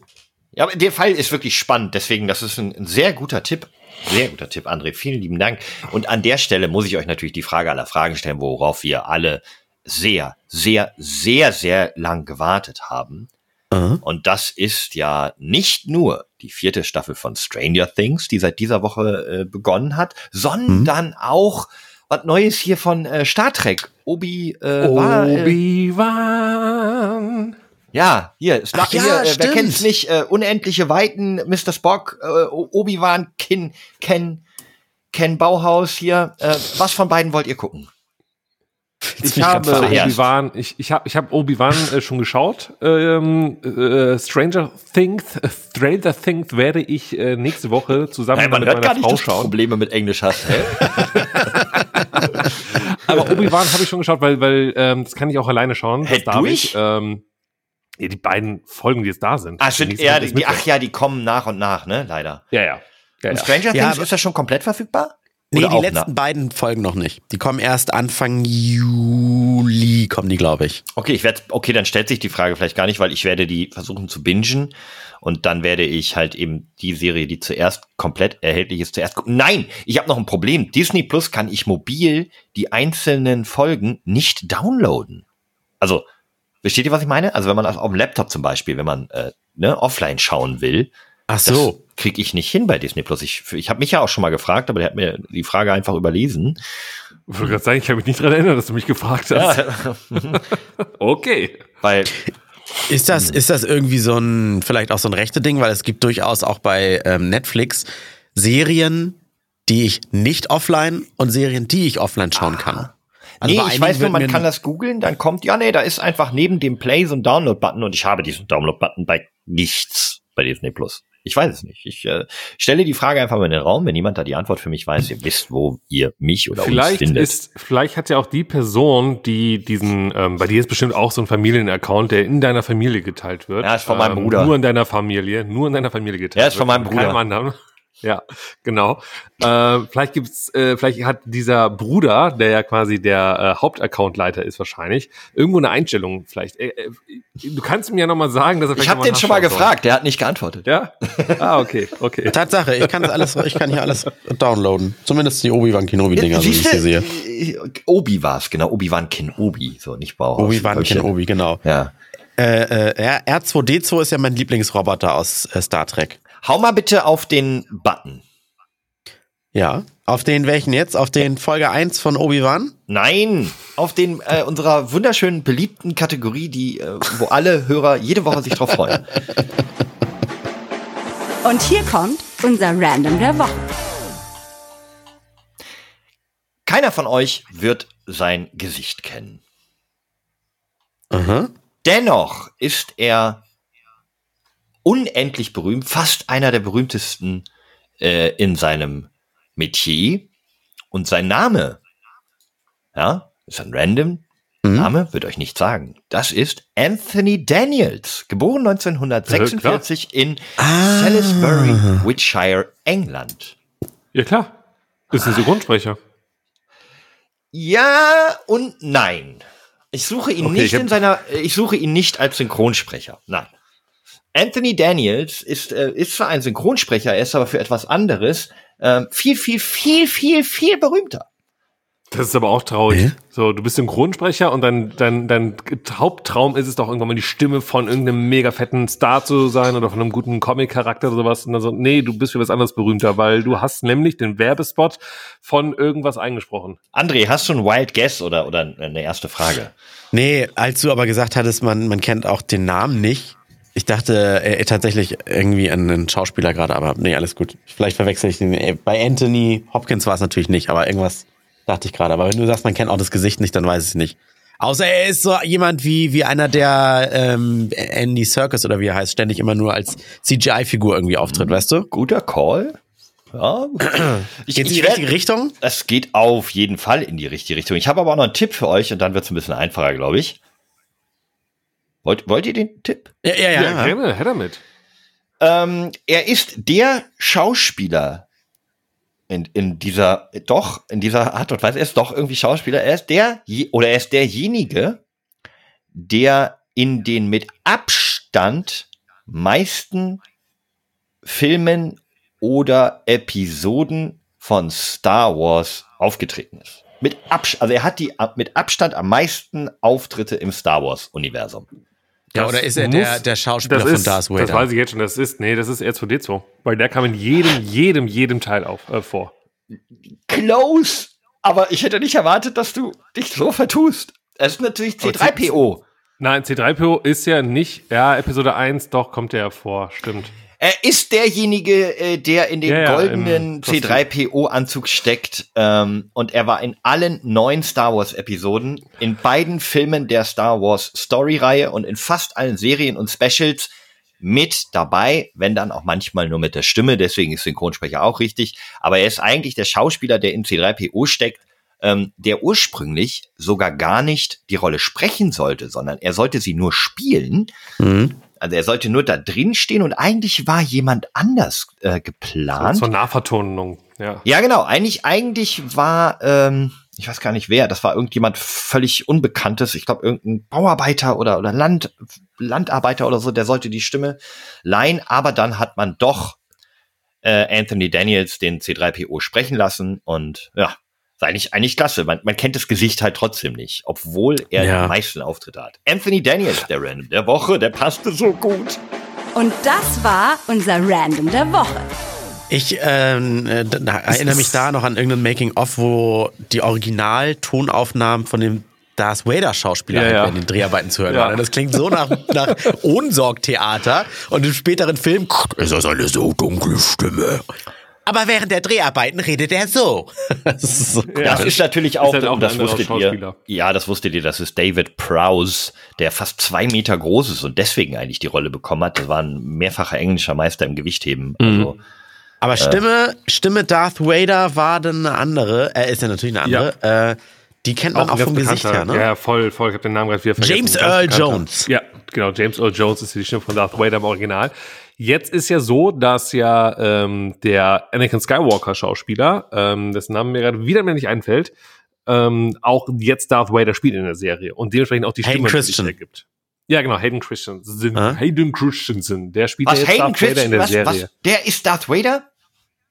Ja, aber der Fall ist wirklich spannend. Deswegen, das ist ein, ein sehr guter Tipp. Sehr guter Tipp, André. Vielen lieben Dank. Und an der Stelle muss ich euch natürlich die Frage aller Fragen stellen, worauf wir alle sehr, sehr, sehr, sehr lang gewartet haben. Mhm. Und das ist ja nicht nur die vierte Staffel von Stranger Things, die seit dieser Woche äh, begonnen hat, sondern auch was Neues hier von äh, Star Trek. Obi, äh, äh, Obi-Wan. Ja, hier, Ach ja, hier äh, wer kennt's nicht? Äh, unendliche Weiten, Mr. Spock, äh, Obi-Wan, Ken, Ken, Ken Bauhaus hier. Äh, was von beiden wollt ihr gucken? Ich habe. Obi-Wan, ich, ich habe ich hab Obi-Wan äh, schon geschaut. Ähm, äh, Stranger Things, äh, Stranger Things werde ich äh, nächste Woche zusammen Hey, man mit hört meiner gar nicht, Frau dass du schauen. Probleme mit Englisch hast. Hä? Aber Obi-Wan habe ich schon geschaut, weil, weil ähm, das kann ich auch alleine schauen. Das Hä, darf durch? ich. Ähm, ja, die beiden Folgen, die jetzt da sind. Ach, sind Nächste eher, Woche die, ach ja, die kommen nach und nach, ne? Leider. Ja, ja. ja, Und ja. Stranger Ja, Things, ist das schon komplett verfügbar? Nee, Oder die letzten na- beiden Folgen noch nicht. Die kommen erst Anfang Juli, kommen die, glaube ich. Okay, ich werde, okay, dann stellt sich die Frage vielleicht gar nicht, weil ich werde die versuchen zu bingen und dann werde ich halt eben die Serie, die zuerst komplett erhältlich ist, zuerst gucken. Nein, ich habe noch ein Problem. Disney Plus kann ich mobil die einzelnen Folgen nicht downloaden. Also, versteht ihr, was ich meine? Also, wenn man auf dem Laptop zum Beispiel, wenn man äh, ne, offline schauen will, Ach das so. kriege ich nicht hin bei Disney Plus. Ich, ich habe mich ja auch schon mal gefragt, aber der hat mir die Frage einfach überlesen. Ich wollte gerade sagen, ich kann mich nicht dran erinnern, dass du mich gefragt hast. Ja, Okay. weil Ist das, ist das irgendwie so ein, vielleicht auch so ein rechte Ding, weil es gibt durchaus auch bei ähm, Netflix Serien, die ich nicht offline und Serien, die ich offline schauen kann. Also nee, ich weiß nur, man kann das googeln, dann kommt, ja, nee, da ist einfach neben dem Play so ein Download-Button und ich habe diesen Download-Button bei nichts bei Disney Plus. Ich weiß es nicht. Ich äh, stelle die Frage einfach mal in den Raum. Wenn jemand da die Antwort für mich weiß, ihr wisst, wo ihr mich oder uns Vielleicht findet. ist, vielleicht hat ja auch die Person, die diesen, ähm, bei dir ist bestimmt auch so ein Familienaccount, der in deiner Familie geteilt wird. Ja, ist von meinem ähm, Bruder. Nur in deiner Familie, nur in deiner Familie geteilt. Ja, ist von wird, meinem von keinem Bruder. anderen. Ja, genau. Äh, vielleicht gibt's, äh, vielleicht hat dieser Bruder, der ja quasi der äh, Hauptaccountleiter ist wahrscheinlich, irgendwo eine Einstellung. Vielleicht. Äh, äh, du kannst mir ja noch mal sagen, dass er ich vielleicht habe noch mal den schon mal gefragt, der hat nicht geantwortet. Soll. Ja. Ah, okay, okay. Tatsache, ich kann alles, ich kann hier alles downloaden. Zumindest die Obi-Wan Kenobi-Dinger, so wie ich sie sehe. Äh, Obi war's, genau. Obi-Wan Kenobi, so nicht Bauhaus. Obi-Wan Kenobi, genau. Ja. Äh, äh, R- R2D2 ist ja mein Lieblingsroboter aus äh, Star Trek. Hau mal bitte auf den Button. Ja. Auf den welchen jetzt? Auf den Folge 1 von Obi-Wan? Nein, auf den äh, unserer wunderschönen beliebten Kategorie, die äh, wo alle Hörer jede Woche sich drauf freuen. Und hier kommt unser Random der Woche. Keiner von euch wird sein Gesicht kennen. Aha. Dennoch ist er unendlich berühmt, fast einer der berühmtesten äh, in seinem Metier. Und sein Name, ja, ist ein random Name, wird euch nicht sagen. Das ist Anthony Daniels, geboren 1946 in Salisbury, Wiltshire, England. Ja, klar. Ist ein Synchronsprecher. Ja und nein. Ich suche ihn Okay, nicht in seiner, ich suche ihn nicht als Synchronsprecher. Nein. Anthony Daniels ist, äh, ist zwar ein Synchronsprecher, er ist aber für etwas anderes ähm, viel, viel, viel, viel, viel berühmter. Das ist aber auch traurig. Hä? So, du bist Synchronsprecher und dein, dein, dein Haupttraum ist es doch irgendwann mal die Stimme von irgendeinem mega fetten Star zu sein oder von einem guten Comic-Charakter oder sowas. Und dann so, nee, du bist für was anderes berühmter, weil du hast nämlich den Werbespot von irgendwas eingesprochen. André, hast du einen Wild Guess oder, oder eine erste Frage? Nee, als du aber gesagt hattest, man, man kennt auch den Namen nicht. Ich dachte äh, tatsächlich irgendwie an einen Schauspieler gerade, aber nee, alles gut. Vielleicht verwechsel ich den. Äh, Bei Anthony Hopkins war es natürlich nicht, aber irgendwas dachte ich gerade. Aber wenn du sagst, man kennt auch das Gesicht nicht, dann weiß ich es nicht. Außer er ist so jemand wie, wie einer, der ähm, Andy Circus oder wie er heißt, ständig immer nur als CGI-Figur irgendwie auftritt, weißt du? Guter Call. Ja. Ich, Geht's in die richtige Richtung? Es geht auf jeden Fall in die richtige Richtung. Ich habe aber auch noch einen Tipp für euch und dann wird es ein bisschen einfacher, glaube ich. Wollt, wollt ihr den Tipp? Ja, ja, ja. ja. gerne, hätte damit. Ähm, er ist der Schauspieler in, in dieser, doch, in dieser Art und Weise. Er ist doch irgendwie Schauspieler. Er ist der, oder er ist derjenige, der in den mit Abstand meisten Filmen oder Episoden von Star Wars aufgetreten ist. Mit Abstand, also er hat die mit Abstand am meisten Auftritte im Star Wars Universum. Ja, oder ist er muss- der, der Schauspieler das von ist, Darth Vader? Das weiß ich jetzt schon. Das ist, nee, das ist R2D2. Weil der kam in jedem, jedem, jedem Teil auf, äh, vor. Close! Aber ich hätte nicht erwartet, dass du dich so vertust. Es ist natürlich Aber C3PO. Nein, C3PO ist ja nicht, ja, Episode 1, doch, kommt der ja vor, stimmt. Er ist derjenige, äh, der in den Ja, ja, goldenen im Kostüm. C3PO-Anzug steckt. Ähm, und er war in allen neun Star Wars-Episoden, in beiden Filmen der Star Wars Story-Reihe und in fast allen Serien und Specials mit dabei, wenn dann auch manchmal nur mit der Stimme, deswegen ist Synchronsprecher auch richtig. Aber er ist eigentlich der Schauspieler, der in C3PO steckt, ähm, der ursprünglich sogar gar nicht die Rolle sprechen sollte, sondern er sollte sie nur spielen. Mhm. Also er sollte nur da drin stehen und eigentlich war jemand anders äh, geplant. Zur Nahvertonung, ja. ja, genau. Eigentlich, eigentlich war, ähm, ich weiß gar nicht wer, das war irgendjemand völlig Unbekanntes. Ich glaube, irgendein Bauarbeiter oder, oder Land, Landarbeiter oder so, der sollte die Stimme leihen, aber dann hat man doch äh, Anthony Daniels den C3PO sprechen lassen und ja, ist eigentlich, eigentlich klasse. Man, man kennt das Gesicht halt trotzdem nicht, obwohl er Ja. die meisten Auftritte hat. Anthony Daniels, der Random der Woche, der passte so gut. Und das war unser Random der Woche. Ich ähm, äh, da, da erinnere mich da noch an irgendeinen Making-of, wo die Original-Tonaufnahmen von dem Darth Vader-Schauspieler Ja, ja. in den Dreharbeiten zu hören Ja. waren. Und Das klingt so nach, nach Ohnsorg-Theater. Und im späteren Film ist das eine so dunkle Stimme. Aber während der Dreharbeiten redet er so. Das ist so Das ist natürlich auch, halt auch das wusstet ihr. Ja, das wusstet ihr, das ist David Prowse, der fast zwei Meter groß ist und deswegen eigentlich die Rolle bekommen hat. Das war ein mehrfacher englischer Meister im Gewichtheben. Mhm. Also, Aber Stimme, Stimme Darth Vader war dann eine andere. Er ist ja natürlich eine andere. Äh, die kennt man auch, ganz vom Gesicht her, ne? Ja, voll, voll. Ich habe den Namen gerade wieder vergessen. James Earl. Jones. Ja, genau. James Earl Jones ist die Stimme von Darth Vader im Original. Jetzt ist ja so, dass ja ähm, der Anakin Skywalker Schauspieler, ähm, dessen Name mir gerade wieder mir nicht einfällt, ähm, auch jetzt Darth Vader spielt in der Serie und dementsprechend auch die Hayden Stimme natürlich Christensen. ergibt. Ja, genau, Hayden Christensen. Ah. Hayden Christensen, der spielt ja was, jetzt Hayden Darth Vader in der was, Serie. was, der ist Darth Vader?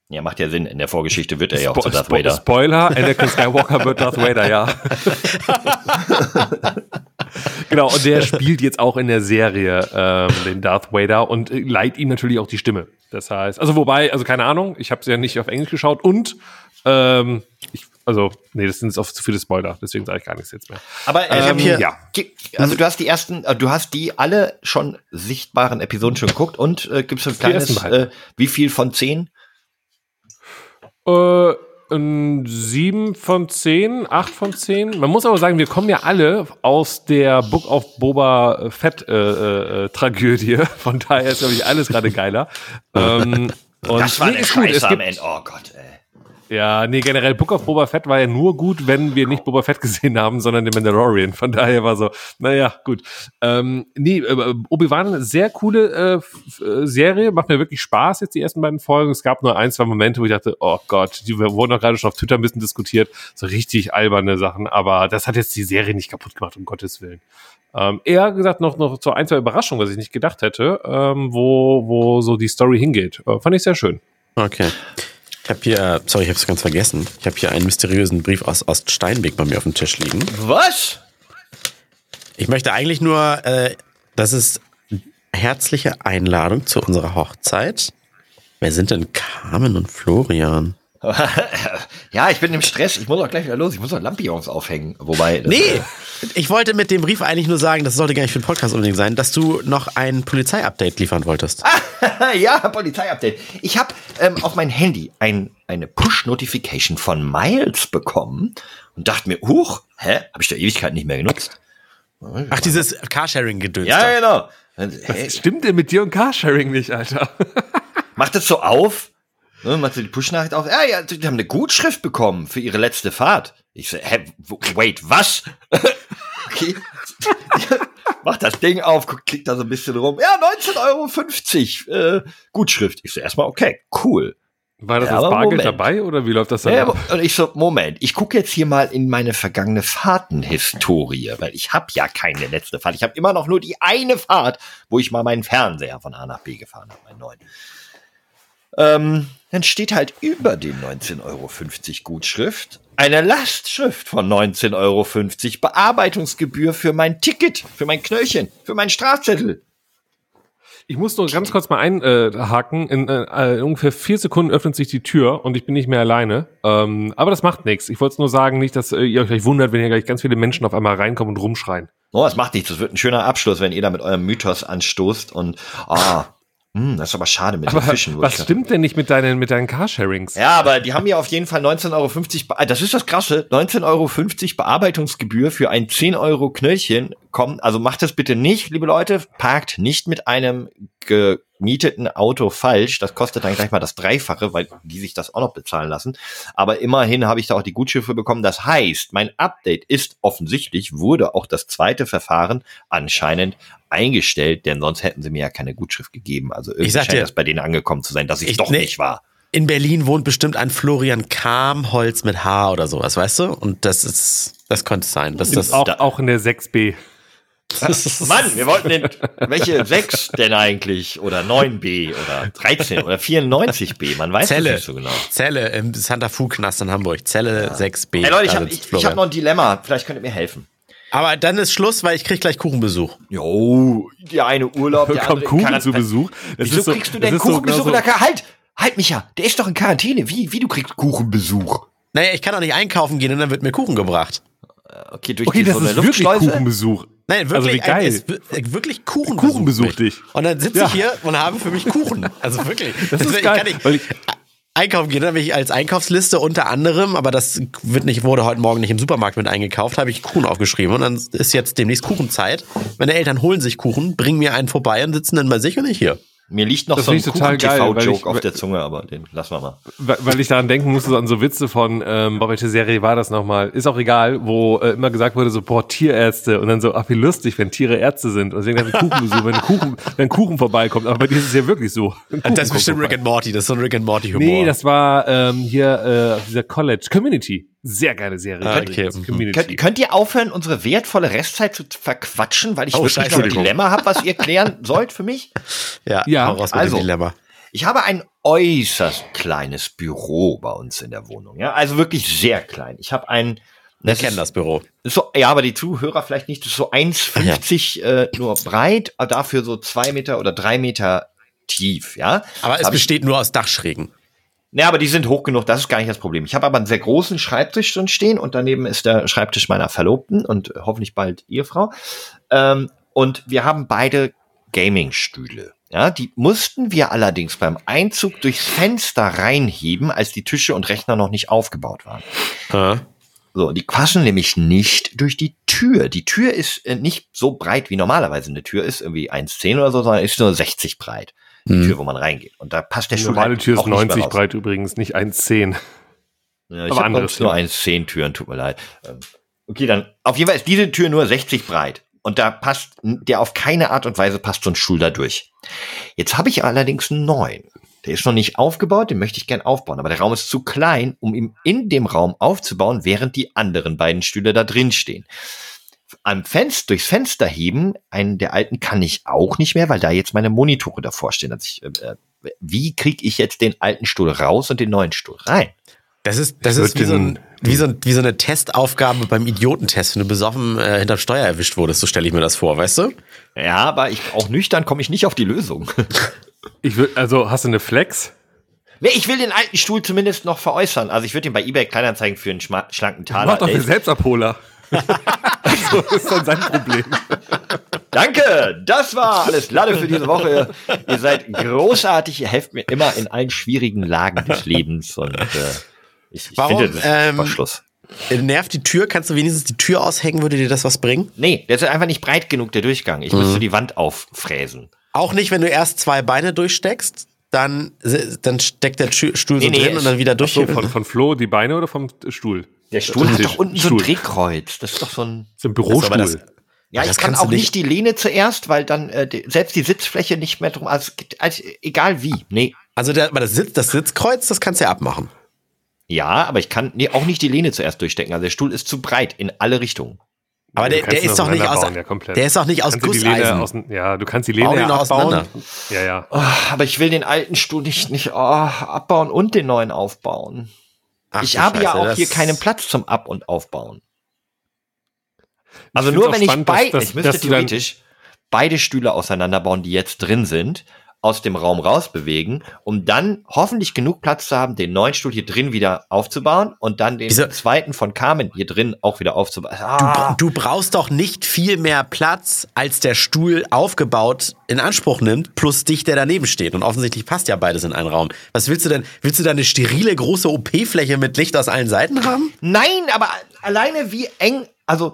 Ja, macht ja Sinn. In der Vorgeschichte wird er ja auch zu Darth Spo Vader. Spoiler, Anakin Skywalker wird Darth Vader, ja. genau, und der spielt jetzt auch in der Serie ähm, den Darth Vader und äh, leiht ihm natürlich auch die Stimme. Das heißt, also wobei, also keine Ahnung, ich habe es ja nicht auf Englisch geschaut und ähm, ich, also, nee, das sind jetzt oft zu viele Spoiler, deswegen sage ich gar nichts jetzt mehr. Aber äh, Ich hab hier- ja. ge- also du hast die ersten, äh, du hast die alle schon sichtbaren Episoden schon geguckt und äh, gibst du ein kleines, äh, wie viel von zehn? Äh, sieben von zehn, acht von zehn. Man muss aber sagen, wir kommen ja alle aus der Book of Boba Fett äh, äh, äh, Tragödie. Von daher ist glaube ich alles gerade geiler. ähm, und Das war nee, eine ist gut. Es gibt, Ende. Oh Gott. Ja, nee, generell Book of Boba Fett war ja nur gut, wenn wir nicht Boba Fett gesehen haben, sondern den Mandalorian. Von daher war so, naja, gut. Ähm, nee, äh, Obi-Wan, sehr coole äh, äh, Serie, macht mir wirklich Spaß jetzt die ersten beiden Folgen. Es gab nur ein, zwei Momente, wo ich dachte, oh Gott, die wurden auch gerade schon auf Twitter ein bisschen diskutiert, so richtig alberne Sachen, aber das hat jetzt die Serie nicht kaputt gemacht, um Gottes Willen. Ähm, eher gesagt noch, noch so ein, zwei Überraschungen, was ich nicht gedacht hätte, ähm, wo, wo so die Story hingeht. Äh, fand ich sehr schön. Okay. Ich habe hier, sorry, ich habe es ganz vergessen. Ich habe hier einen mysteriösen Brief aus Oststeinweg bei mir auf dem Tisch liegen. Was? Ich möchte eigentlich nur, äh, das ist herzliche Einladung zu unserer Hochzeit. Wer sind denn Carmen und Florian? ja, ich bin im Stress. Ich muss auch gleich wieder los. Ich muss noch Lampions aufhängen. Wobei. Nee, ich wollte mit dem Brief eigentlich nur sagen, das sollte gar nicht für den Podcast unbedingt sein, dass du noch ein Polizeiupdate liefern wolltest. ja, Polizeiupdate. Ich habe ähm, auf mein Handy ein, eine Push-Notification von Miles bekommen und dachte mir, huch, hä? Habe ich da Ewigkeit nicht mehr genutzt? Ach, dieses Carsharing-Gedöns. Ja, genau. Hey, Was stimmt denn mit dir und Carsharing nicht, Alter? macht das so auf? Ne, macht so die Push-Nachricht auf. Ja, ja, die haben eine Gutschrift bekommen für ihre letzte Fahrt. Ich so, hä, wait, was? okay. Mach das Ding auf, klickt da so ein bisschen rum. Ja, 19,50 Euro, äh, Gutschrift. Ich so, erstmal, okay, cool. War das Ja, das Bargeld Moment. dabei oder wie läuft das dann? Ja, ab? und ich so, Moment, ich gucke jetzt hier mal in meine vergangene Fahrtenhistorie, weil ich habe ja keine letzte Fahrt. Ich habe immer noch nur die eine Fahrt, wo ich mal meinen Fernseher von A nach B gefahren habe, meinen neuen. Ähm, dann steht halt über den 19,50 Euro Gutschrift eine Lastschrift von 19,50 Euro Bearbeitungsgebühr für mein Ticket, für mein Knöllchen, für meinen Strafzettel. Ich muss nur ganz kurz mal einhaken. In, äh, in ungefähr vier Sekunden öffnet sich die Tür und ich bin nicht mehr alleine. Ähm, aber das macht nichts. Ich wollte nur sagen, nicht, dass äh, ihr euch gleich wundert, wenn hier gleich ganz viele Menschen auf einmal reinkommen und rumschreien. Oh, das macht nichts. Das wird ein schöner Abschluss, wenn ihr da mit eurem Mythos anstoßt und, ah, hm, das ist aber schade mit Aber den Fischen. was stimmt denn nicht mit deinen, mit deinen Carsharings? Ja, aber die haben ja auf jeden Fall 19,50 Euro, be- das ist das Krasse, 19,50 Euro Bearbeitungsgebühr für ein 10 Euro Knöllchen. Kommt, also macht das bitte nicht, liebe Leute, parkt nicht mit einem gemieteten Auto falsch. Das kostet dann gleich mal das Dreifache, weil die sich das auch noch bezahlen lassen. Aber immerhin habe ich da auch die Gutschiffe bekommen. Das heißt, mein Update ist offensichtlich, wurde auch das zweite Verfahren anscheinend eingestellt, denn sonst hätten sie mir ja keine Gutschrift gegeben. Also irgendwie Ich sag scheint dir- das bei denen angekommen zu sein, dass ich, Ich- doch nee. nicht war. In Berlin wohnt bestimmt ein Florian Kamholz mit H oder sowas, weißt du? Und das ist, das könnte es sein. Dass das, auch, da- auch in der 6b. Mann, wir wollten den, welche 6 denn eigentlich? Oder 9b oder 13 oder 94b? Man weiß Zelle. es nicht so genau. Zelle im Santa Fu Knast in Hamburg. Zelle 6b. Hey Leute, ich habe hab noch ein Dilemma. Vielleicht könnt ihr mir helfen. Aber dann ist Schluss, weil ich krieg gleich Kuchenbesuch. Jo, der eine Urlaub, der Kommt andere Kuchen zu Besuch. Es Wieso ist so- kriegst du es denn ist so Kuchenbesuch? genauso- in der Ka- halt, halt, Micha, der ist doch in Quarantäne. Wie, wie du kriegst Kuchenbesuch? Naja, ich kann doch nicht einkaufen gehen und dann wird mir Kuchen gebracht. Okay, durch Okay, die, das so eine ist wirklich? Kuchenbesuch. Nein, Also wirklich, geil. Ein, es, wirklich Kuchen Kuchen besucht dich. Und dann sitze Ja. ich hier und habe für mich Kuchen. Also wirklich. Das ist geil, Kann ich- einkaufen gehen, dann habe ich als Einkaufsliste unter anderem, aber das wird nicht, wurde heute Morgen nicht im Supermarkt mit eingekauft, habe ich Kuchen aufgeschrieben. Und dann ist jetzt demnächst Kuchenzeit. Meine Eltern holen sich Kuchen, bringen mir einen vorbei und sitzen dann bei sich und ich hier. Mir liegt noch Das so ein ich- auf der Zunge, aber den lassen wir mal. Weil ich daran denken musste, so an so Witze von, ähm, boah, welche Serie war das nochmal? Ist auch egal, wo äh, immer gesagt wurde, so, boah, Tierärzte und dann so, ach, wie lustig, wenn Tiere Ärzte sind. Und deswegen habe ich Kuchenbesuch, wenn Kuchen, wenn Kuchen vorbeikommt. Aber bei dir ist es ja wirklich so. Ein Kuchen Das ist bestimmt vorbei. Rick and Morty, das ist so ein Rick and Morty Humor. Nee, das war ähm, hier äh, dieser College Community. Sehr geile Serie. Ah, okay. Community. Könnt, könnt ihr aufhören, unsere wertvolle Restzeit zu verquatschen, weil ich Oh, wirklich scheiße, noch ein. Dilemma habe, was ihr klären sollt für mich? ja, Ja, hau raus mit also. dem Dilemma. Ich habe ein äußerst kleines Büro bei uns in der Wohnung. Ja, also wirklich sehr klein. Ich habe ein Wir das kennen das Büro. so, ja, aber die Zuhörer vielleicht nicht. Das ist so 1,50 äh, nur breit, aber dafür so zwei Meter oder drei Meter tief. Ja, Aber es Hab ich- besteht nur aus Dachschrägen. Ja, aber die sind hoch genug, das ist gar nicht das Problem. Ich habe aber einen sehr großen Schreibtisch drin stehen und daneben ist der Schreibtisch meiner Verlobten und hoffentlich bald Ehefrau. Ähm, und wir haben beide Gaming-Stühle. Ja, die mussten wir allerdings beim Einzug durchs Fenster reinheben, als die Tische und Rechner noch nicht aufgebaut waren. So, die passen nämlich nicht durch die Tür. Die Tür ist äh, nicht so breit, wie normalerweise eine Tür ist, irgendwie 1,10 oder so, sondern ist nur 60 breit. Die Tür, wo man reingeht. Und da passt der Die Stuhl normale halt Tür ist auch nicht mehr 90 raus. breit übrigens, nicht 1,10. Ja, ich habe nur Thema. 1,10 Türen, tut mir leid. Ähm, Okay, dann, auf jeden Fall ist diese Tür nur 60 breit. Und da passt, der auf keine Art und Weise passt so ein Stuhl da durch. Jetzt habe ich allerdings einen neuen. Der ist noch nicht aufgebaut, den möchte ich gern aufbauen. Aber der Raum ist zu klein, um ihn in dem Raum aufzubauen, während die anderen beiden Stühle da drin stehen. Am Fenster, durchs Fenster heben, einen der alten kann ich auch nicht mehr, weil da jetzt meine Monitore davor stehen. Also ich, äh, äh, wie kriege ich jetzt den alten Stuhl raus und den neuen Stuhl rein? Das ist, das ist wie so, ein, wie, so ein, wie so eine Testaufgabe beim Idiotentest, wenn du besoffen äh, hinterm Steuer erwischt wurdest, so stelle ich mir das vor, weißt du? Ja, aber ich, auch nüchtern komme ich nicht auf die Lösung. Ich will, also hast du eine Flex? Nee, ich will den alten Stuhl zumindest noch veräußern. Also ich würde ihn bei eBay Kleinanzeigen für einen schlanken Taler. Mach doch elf- Selbstabholer. So ist dann sein Problem. Danke, das war alles Lade für diese Woche. Ihr seid großartig, ihr helft mir immer in allen schwierigen Lagen des Lebens und äh, ich, ich Warum, finde, das ähm, war Schluss. Äh, Nervt die Tür? Kannst du wenigstens die Tür aushängen? Würde dir das was bringen? Nee, der ist einfach nicht breit genug, der Durchgang. Ich Mhm. müsste die Wand auffräsen. Auch nicht, wenn du erst zwei Beine durchsteckst, dann, dann steckt der Stuhl so Nee, nee, drin und dann wieder durch. So, von, von Flo die Beine oder vom Stuhl? Der Stuhl hat doch unten so ein Stuhl. Drehkreuz. Das ist doch so ein... So ein Bürostuhl. das- Ja, Das ich kann auch nicht die Lehne zuerst, weil dann äh, die, selbst die Sitzfläche nicht mehr drum, also, als, egal wie. Nee, Also der, aber das, Sitz, das Sitzkreuz, das kannst du ja abmachen. Ja, aber ich kann nee, auch nicht die Lehne zuerst durchstecken. Also der Stuhl ist zu breit in alle Richtungen. Aber der, der ist doch nicht aus, ja, der ist doch nicht aus Lehne Gusseisen. ja, du kannst die Lehne den ja noch abbauen. auseinander. Ja, ja. Oh, aber ich will den alten Stuhl nicht, nicht oh, abbauen und den neuen aufbauen. Ach, ich habe ja Scheiße, auch das- hier keinen Platz zum Ab- und Aufbauen. Also Ich nur auch wenn ich spannend, beide, dass- ich müsste theoretisch beide Stühle auseinanderbauen, die jetzt drin sind, aus dem Raum rausbewegen, um dann hoffentlich genug Platz zu haben, den neuen Stuhl hier drin wieder aufzubauen und dann den Wieso- zweiten von Carmen hier drin auch wieder aufzubauen. Du, Ah, bra- du brauchst doch nicht viel mehr Platz, als der Stuhl aufgebaut in Anspruch nimmt, plus dich, der daneben steht. Und offensichtlich passt ja beides in einen Raum. Was willst du denn? Willst du da eine sterile große OP-Fläche mit Licht aus allen Seiten haben? Nein, aber alleine wie eng, also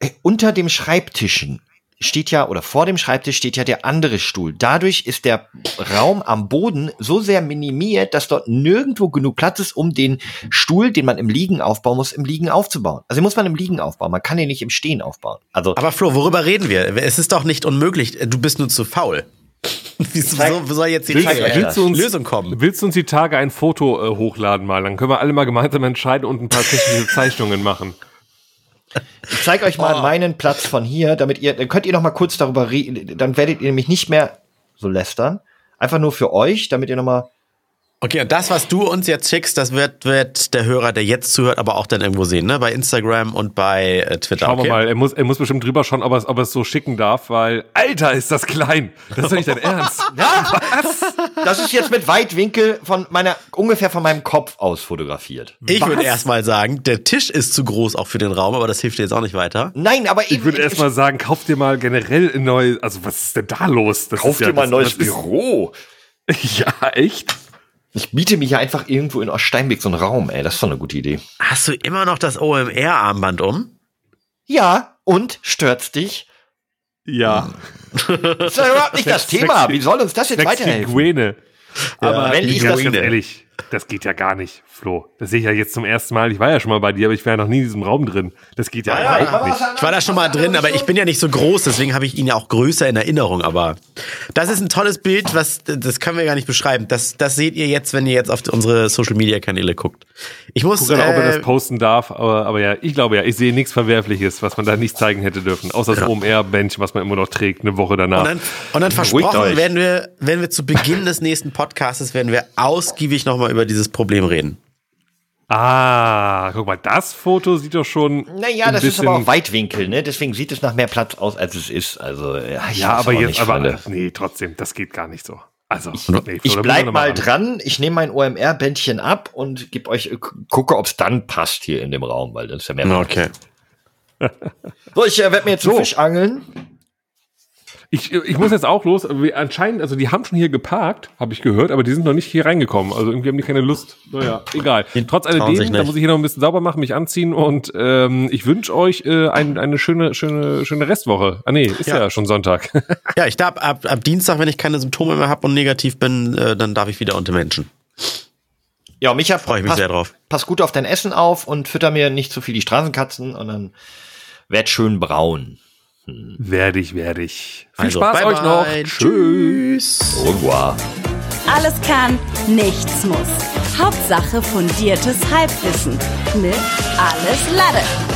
äh, unter dem Schreibtischen steht ja, oder vor dem Schreibtisch steht ja der andere Stuhl. Dadurch ist der Raum am Boden so sehr minimiert, dass dort nirgendwo genug Platz ist, um den Stuhl, den man im Liegen aufbauen muss, im Liegen aufzubauen. Also den muss man im Liegen aufbauen. Man kann den nicht im Stehen aufbauen. Also Aber Flo, worüber reden wir? Es ist doch nicht unmöglich. Du bist nur zu faul. Wieso soll jetzt die Willst- Frage- willst du uns- Lösung kommen? Willst du uns die Tage ein Foto äh, hochladen mal? Dann können wir alle mal gemeinsam entscheiden und ein paar technische Zeichnungen machen. Ich zeige euch mal Oh. meinen Platz von hier, damit ihr, dann könnt ihr noch mal kurz darüber reden, dann werdet ihr nämlich nicht mehr so lästern. Einfach nur für euch, damit ihr noch mal Okay, und das, was du uns jetzt schickst, das wird, wird der Hörer, der jetzt zuhört, aber auch dann irgendwo sehen, ne? Bei Instagram und bei äh, Twitter. Schauen okay? wir mal, er muss, er muss bestimmt drüber schauen, ob er es ob er es so schicken darf, weil, Alter, ist das klein. Das ist doch nicht dein Ernst. Ja, Das ist jetzt mit Weitwinkel von meiner, ungefähr von meinem Kopf aus fotografiert. Ich würde Was? erstmal sagen, der Tisch ist zu groß auch für den Raum, aber das hilft dir jetzt auch nicht weiter. Nein, aber Ich würde erst mal sagen, kauf dir mal generell ein neues, also was ist denn da los? Das kauf ist ja- dir mal ein neues ist- Büro. Ja, echt? Ich biete mir hier einfach irgendwo in Oststeinweg so einen Raum, ey. Das ist doch eine gute Idee. Hast du immer noch das OMR-Armband um? Ja, und stört's dich? Ja. Das ist ja überhaupt nicht das Thema. Wie soll uns das jetzt weiterhelfen? Gwene. Aber wenn ich das- ehrlich, das geht ja gar nicht, Flo. Das sehe ich ja jetzt zum ersten Mal. Ich war ja schon mal bei dir, aber ich war ja noch nie in diesem Raum drin. Das geht ja, ja, überhaupt nicht. Ich war da schon mal drin, aber ich bin ja nicht so groß, deswegen habe ich ihn ja auch größer in Erinnerung. Aber das ist ein tolles Bild, was das können wir gar nicht beschreiben. Das, das seht ihr jetzt, wenn ihr jetzt auf unsere Social Media Kanäle guckt. Ich muss. Ich gucke gerade, ob er äh, das posten darf, aber, aber ja, ich glaube ja, ich sehe nichts Verwerfliches, was man da nicht zeigen hätte dürfen. Außer das OMR-Bench, was man immer noch trägt, eine Woche danach. Und dann, und dann versprochen, werden wir, werden wir zu Beginn des nächsten Podcasts, werden wir ausgiebig nochmal über dieses Problem reden. ah, guck mal, das Foto sieht doch schon. Naja, ein das ist aber auch Weitwinkel, ne? Deswegen sieht es nach mehr Platz aus, als es ist. Also, ja, ich Ja, aber jetzt, nicht, aber Freunde. nee, trotzdem, das geht gar nicht so. Also, nee, Ich müssen wir bleib mal ran. dran, ich nehme mein OMR-Bändchen ab und geb euch, äh, gucke, ob es dann passt hier in dem Raum, weil das ist ja mehr. Okay. So, ich äh, werde mir jetzt einen Fisch angeln. Ich, ich muss jetzt auch los. Wir anscheinend, also die haben schon hier geparkt, habe ich gehört, aber die sind noch nicht hier reingekommen. Also irgendwie haben die keine Lust. Naja, egal. Trotz alledem, da muss ich hier noch ein bisschen sauber machen, mich anziehen und ähm, ich wünsche euch äh, ein, eine schöne, schöne, schöne Restwoche. Ah nee, ist ja, Ja. schon Sonntag. Ja, ich darf ab, ab Dienstag, wenn ich keine Symptome mehr habe und negativ bin, äh, dann darf ich wieder unter Menschen. Ja, Micha, Freue ich mich pass, sehr drauf. pass gut auf dein Essen auf und fütter mir nicht zu viel die Straßenkatzen und dann werd schön braun. Werde ich, werde ich. Viel Also, Spaß bye euch noch. bye. Tschüss. Tschüss. Au revoir. Alles kann, nichts muss. Hauptsache fundiertes Halbwissen mit Alles Lade.